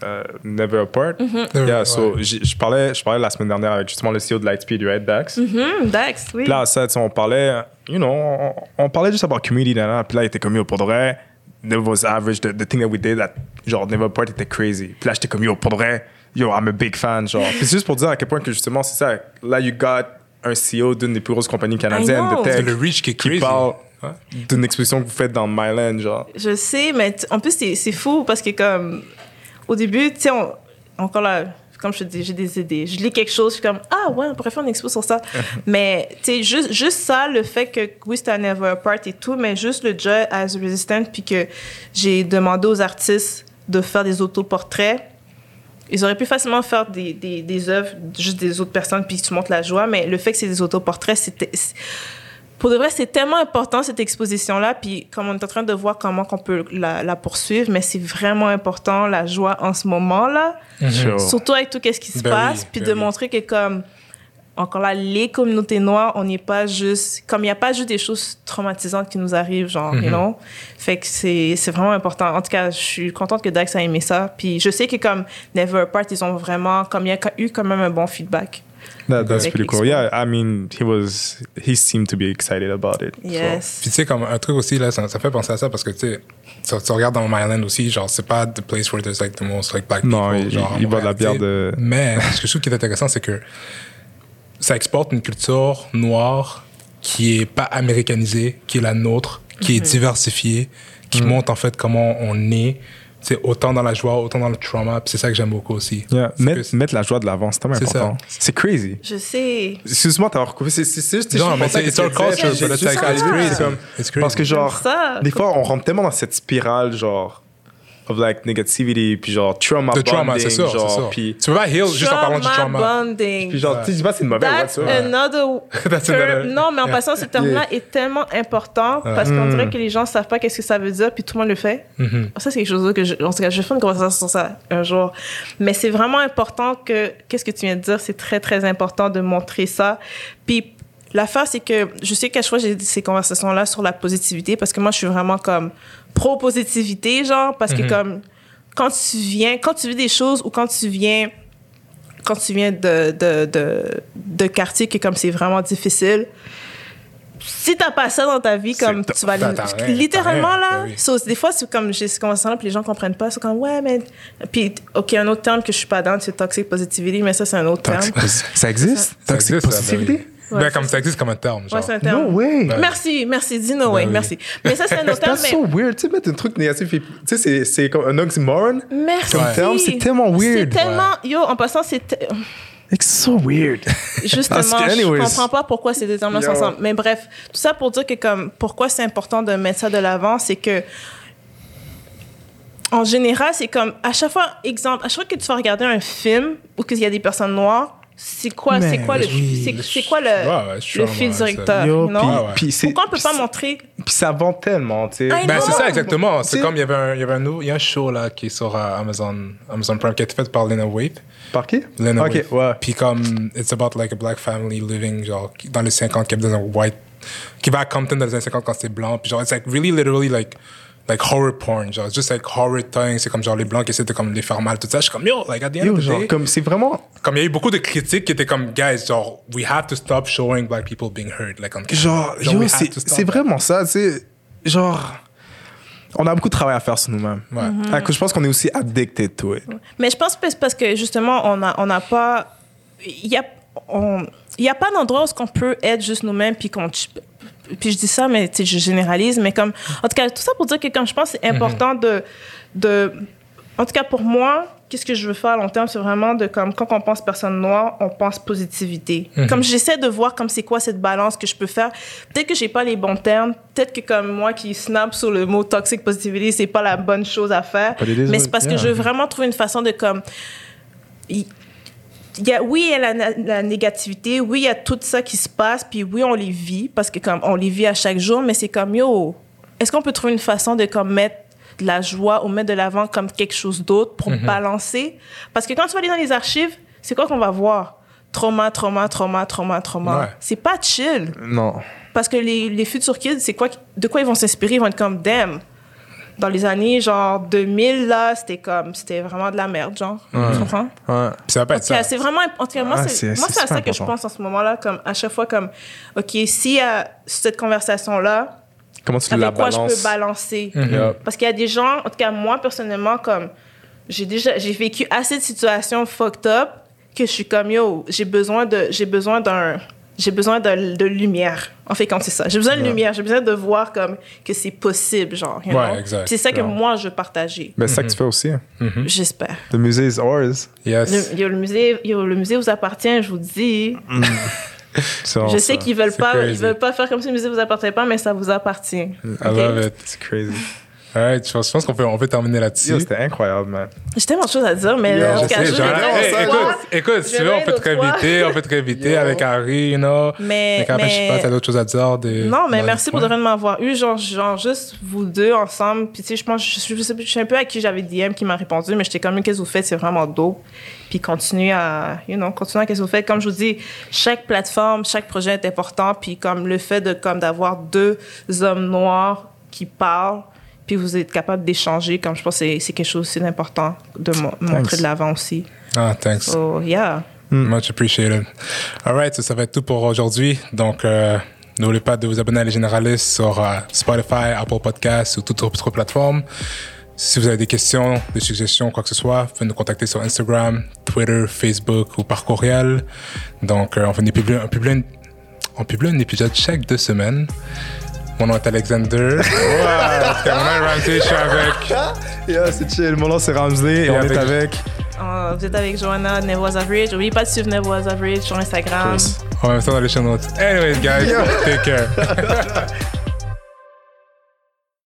euh, Never Apart. Mm-hmm. Yeah, so, je parlais, je parlais la semaine dernière avec justement le CEO de Lightspeed, right, Dax. Hmm, Dax, oui. Puis là, ça, on parlait, you know, on, on parlait juste about community, nan. puis là, il était comme, yo, pour de vrai, Never was average, the, the thing that we did, that, genre, Never Apart était crazy. Puis là, j'étais comme, yo, pour de vrai, yo, I'm a big fan, genre. Puis [laughs] c'est juste pour dire à quel point que justement, c'est ça, là, you got un CEO d'une des plus grosses compagnies canadiennes de tech C'est le reach qui est qui crazy. parle Ouais. d'une exposition que vous faites dans Myland, genre. Je sais, mais en plus, c'est fou parce que, comme, au début, tu sais, on- encore là, comme je te dis, j'ai des idées. Je lis quelque chose, je suis comme, ah ouais, on pourrait faire une expo sur ça. [laughs] mais, tu sais, juste, juste ça, le fait que, oui, c'était un Never Apart et tout, mais juste le Joy as Resistant, puis que j'ai demandé aux artistes de faire des autoportraits. Ils auraient pu facilement faire des, des, des œuvres, juste des autres personnes, puis tu montres la joie, mais le fait que c'est des autoportraits, c'était. Pour de vrai, c'est tellement important cette exposition-là, puis comme on est en train de voir comment on peut la, la poursuivre, mais c'est vraiment important la joie en ce moment-là, Sure. surtout avec tout ce qui se Ben passe, oui, puis ben de oui. montrer que comme encore là, les communautés noires, on n'est pas juste comme il n'y a pas juste des choses traumatisantes qui nous arrivent, genre, Mhm. you know? Fait que c'est c'est vraiment important. En tout cas, je suis contente que Dax a aimé ça. Puis je sais que comme Never Apart, ils ont vraiment comme il y a eu quand même un bon feedback. That, that's pretty cool. Yeah, I mean, he was, he seemed to be excited about it. Yes. Puis tu sais, comme un truc aussi, là, ça, ça fait penser à ça parce que tu sais, tu, tu regardes dans Myland aussi, genre, c'est pas the place where there's like the most like black Non, people. il- genre, il boit de la bière de- Mais ce que je trouve qui est intéressant, c'est que ça exporte une culture noire qui est pas américanisée, qui est la nôtre, qui est diversifiée, qui montre en fait comment on est, c'est autant dans la joie, autant dans le trauma. C'est ça que j'aime beaucoup aussi. Yeah, mettre, que- mettre la joie de l'avant, c'est tellement important. C'est crazy. Je sais. Excuse-moi t'avoir recoupé. C'est juste. Non, mais c'est it's our culture, but it's like, crazy. Parce que genre, Ça. des fois, on rentre tellement dans cette spirale, genre, of like negativity, puis genre trauma The trauma, bonding, ça, genre, puis, Tu peux pas heal juste en parlant du trauma. bonding. puis genre, tu sais, je dis pas c'est une mauvaise That's whatsoever. another [laughs] That's term. another- Non, mais en passant, ce terme-là est tellement important parce qu'on Mm. dirait que les gens savent pas qu'est-ce que ça veut dire, puis tout le monde le fait. Mhm. Ça, c'est quelque chose que je, en tout cas, je vais faire une conversation sur ça un jour. Mais c'est vraiment important que, qu'est-ce que tu viens de dire, c'est très, très important de montrer ça. Puis, l'affaire, c'est que je sais qu'à chaque fois, j'ai ces conversations-là sur la positivité parce que moi, je suis vraiment comme pro-positivité, genre, parce que comme, quand tu viens, quand tu vis des choses ou quand tu viens quand tu viens de, de, de, de quartier que comme c'est vraiment difficile, si t'as pas ça dans ta vie, comme tu vas littéralement là. ben oui. So, des fois, c'est comme j'ai ces conversations-là, puis les gens comprennent pas. C'est comme ouais, mais puis ok, un autre terme que je suis pas dans, c'est toxic positivity, mais ça c'est un autre terme. Ça existe? Ça Toxic existe, ça, ben oui. positivity? Ouais, Ben, comme ça existe comme un terme. Ouais, Genre. c'est un terme. No way! Merci, merci, dis no way, oui. merci. Mais ça c'est un [laughs] autre terme. That's mais so weird. Tu sais, mettre un truc négatif, tu sais, c'est- c'est comme un oxymoron. merci. Comme terme, c'est tellement weird. C'est tellement yo. En passant, c'est te- It's so weird. [laughs] Justement, je comprends pas pourquoi ces deux termes-là sont ensemble. Mais bref, tout ça pour dire que comme pourquoi c'est important de mettre ça de l'avant, c'est que en général, c'est comme à chaque fois, exemple, à chaque fois que tu vas regarder un film où qu'il y a des personnes noires, c'est quoi, c'est quoi le, oui. c'est, c'est quoi le, Ouais, ouais, le fil directeur, Yo, non? puis- Ouais, ouais. puis c'est- Pourquoi on peut puis pas ça- montrer? Puis ça vend tellement, tu sais. Ben, c'est ça, exactement. C'est comme il y avait un, il y avait un, nouveau- il y a un show là qui est sur euh, Amazon, Amazon Prime qui a été fait par Lena Waithe. Par qui? Lena Ok, Waithe. ouais. Puis comme, it's about like a black family living, genre, dans les 50, qui habite dans un white, qui va à Compton dans les années 50 quand c'était blanc. Puis genre, it's like really literally like, like horror porn, genre juste like horror thing, c'est comme genre les blancs qui essaient de comme les faire mal, tout ça. Je suis comme yo, like at the end Yo, of the genre, day, comme c'est vraiment. comme il y a eu beaucoup de critiques qui étaient comme guys, genre we have to stop showing black people being hurt, like on camera. Genre, Genre, yo, we have c'est vraiment ça, tu sais. Genre. On a beaucoup de travail à faire sur nous-mêmes. Ouais. Ah, que Je pense qu'on est aussi addicted to it. Mais je pense que c'est parce que justement, on n'a on a pas. Il y a, on- il y a pas d'endroit où on peut être juste nous-mêmes puis qu'on. Puis je dis ça, mais tu sais, je généralise. Mais comme. En tout cas, tout ça pour dire que comme je pense c'est important de, de. En tout cas, pour moi, qu'est-ce que je veux faire à long terme, c'est vraiment de comme quand on pense personne noire, on pense positivité. Comme j'essaie de voir comme c'est quoi cette balance que je peux faire. Peut-être que j'ai pas les bons termes. Peut-être que comme moi qui snap sur le mot toxic positivity, c'est pas la bonne chose à faire. Mais c'est parce que je veux vraiment trouver une façon de comme y a, oui, il y a la, la négativité, oui, il y a tout ça qui se passe, puis oui, on les vit, parce que comme on les vit à chaque jour, mais c'est comme, yo, est-ce qu'on peut trouver une façon de comme mettre de la joie ou mettre de l'avant comme quelque chose d'autre pour balancer? Parce que quand tu vas aller dans les archives, c'est quoi qu'on va voir? Trauma, trauma, trauma, trauma, trauma. Ouais. C'est pas chill. Non. Parce que les, les futurs kids, c'est quoi, de quoi ils vont s'inspirer? Ils vont être comme, damn. Dans les années, genre, 2000, là, c'était comme, c'était vraiment de la merde, genre. Tu comprends? Ouais. Puis ça va pas être cas, ça. c'est vraiment, en tout cas, moi, Ah, c'est, à ça que je pense en ce moment-là, comme, à chaque fois, comme, OK, s'il y a cette conversation-là, Comment tu la avec quoi je balances? peux balancer? Yeah. Parce qu'il y a des gens, en tout cas, moi, personnellement, comme, j'ai déjà, j'ai vécu assez de situations fucked up que je suis comme, yo, j'ai besoin de, j'ai besoin d'un, j'ai besoin de, de lumière. En fait, quand c'est ça. J'ai besoin de lumière. J'ai besoin de voir, comme, que c'est possible, genre. you Ouais, know? c'est ça que moi, je veux partager. Ben, c'est ça que tu fais aussi. hein? J'espère. The musée is ours. Yes. Le, yo, le musée, yo, le musée vous appartient, je vous dis. [laughs] Vraiment Je sais qu'ils veulent pas, crazy. ils veulent pas faire comme si le musée vous appartenait pas, mais ça vous appartient. I Ok? love it. C'est crazy. Alright, je pense, je pense qu'on peut, on peut terminer là-dessus? C'était incroyable, man. J'ai tellement de choses à dire, mais en je tout cas, hey, écoute, écoute, si tu veux, vais on peut te réinviter, on peut te réinviter avec Harry, you know. Mais- Mais quand même, je sais mais- pas, t'as d'autres choses à dire. Des, Non, mais merci pour de rien de m'avoir eu. Genre, genre, juste vous deux ensemble. Puis, tu sais, je pense, je, je, sais un peu à qui j'avais DM qui m'a répondu, mais j'étais comme, qu'est-ce que vous faites? C'est vraiment dope. Puis, continuez à, you know, continuez à qu'est-ce que vous faites? Comme je vous dis, chaque plateforme, chaque projet est important. Puis, comme le fait de, comme, d'avoir deux hommes noirs qui parlent, puis vous êtes capable d'échanger, comme je pense que c'est- quelque chose d'important de mo- montrer de l'avant aussi. Ah, thanks. So, yeah. Much appreciated. All right, so ça va être tout pour aujourd'hui. Donc, euh, n'oubliez pas de vous abonner à Les Généralistes sur euh, Spotify, Apple Podcasts ou toute autre plateforme. Si vous avez des questions, des suggestions, quoi que ce soit, vous pouvez nous contacter sur Instagram, Twitter, Facebook ou par courriel. Donc, euh, on va publier on publie un épisode chaque deux semaines. Mon nom est Alexander. wow, mon nom est Ramsey, je suis avec. [laughs] Yo, c'est chill. Mon nom, c'est Ramsey et on avec- est avec. Euh, vous êtes avec Joanna Was Average. N'oubliez pas de suivre Was Average sur Instagram. Chris. En même temps, dans les show notes. Anyways, guys, take care. [laughs]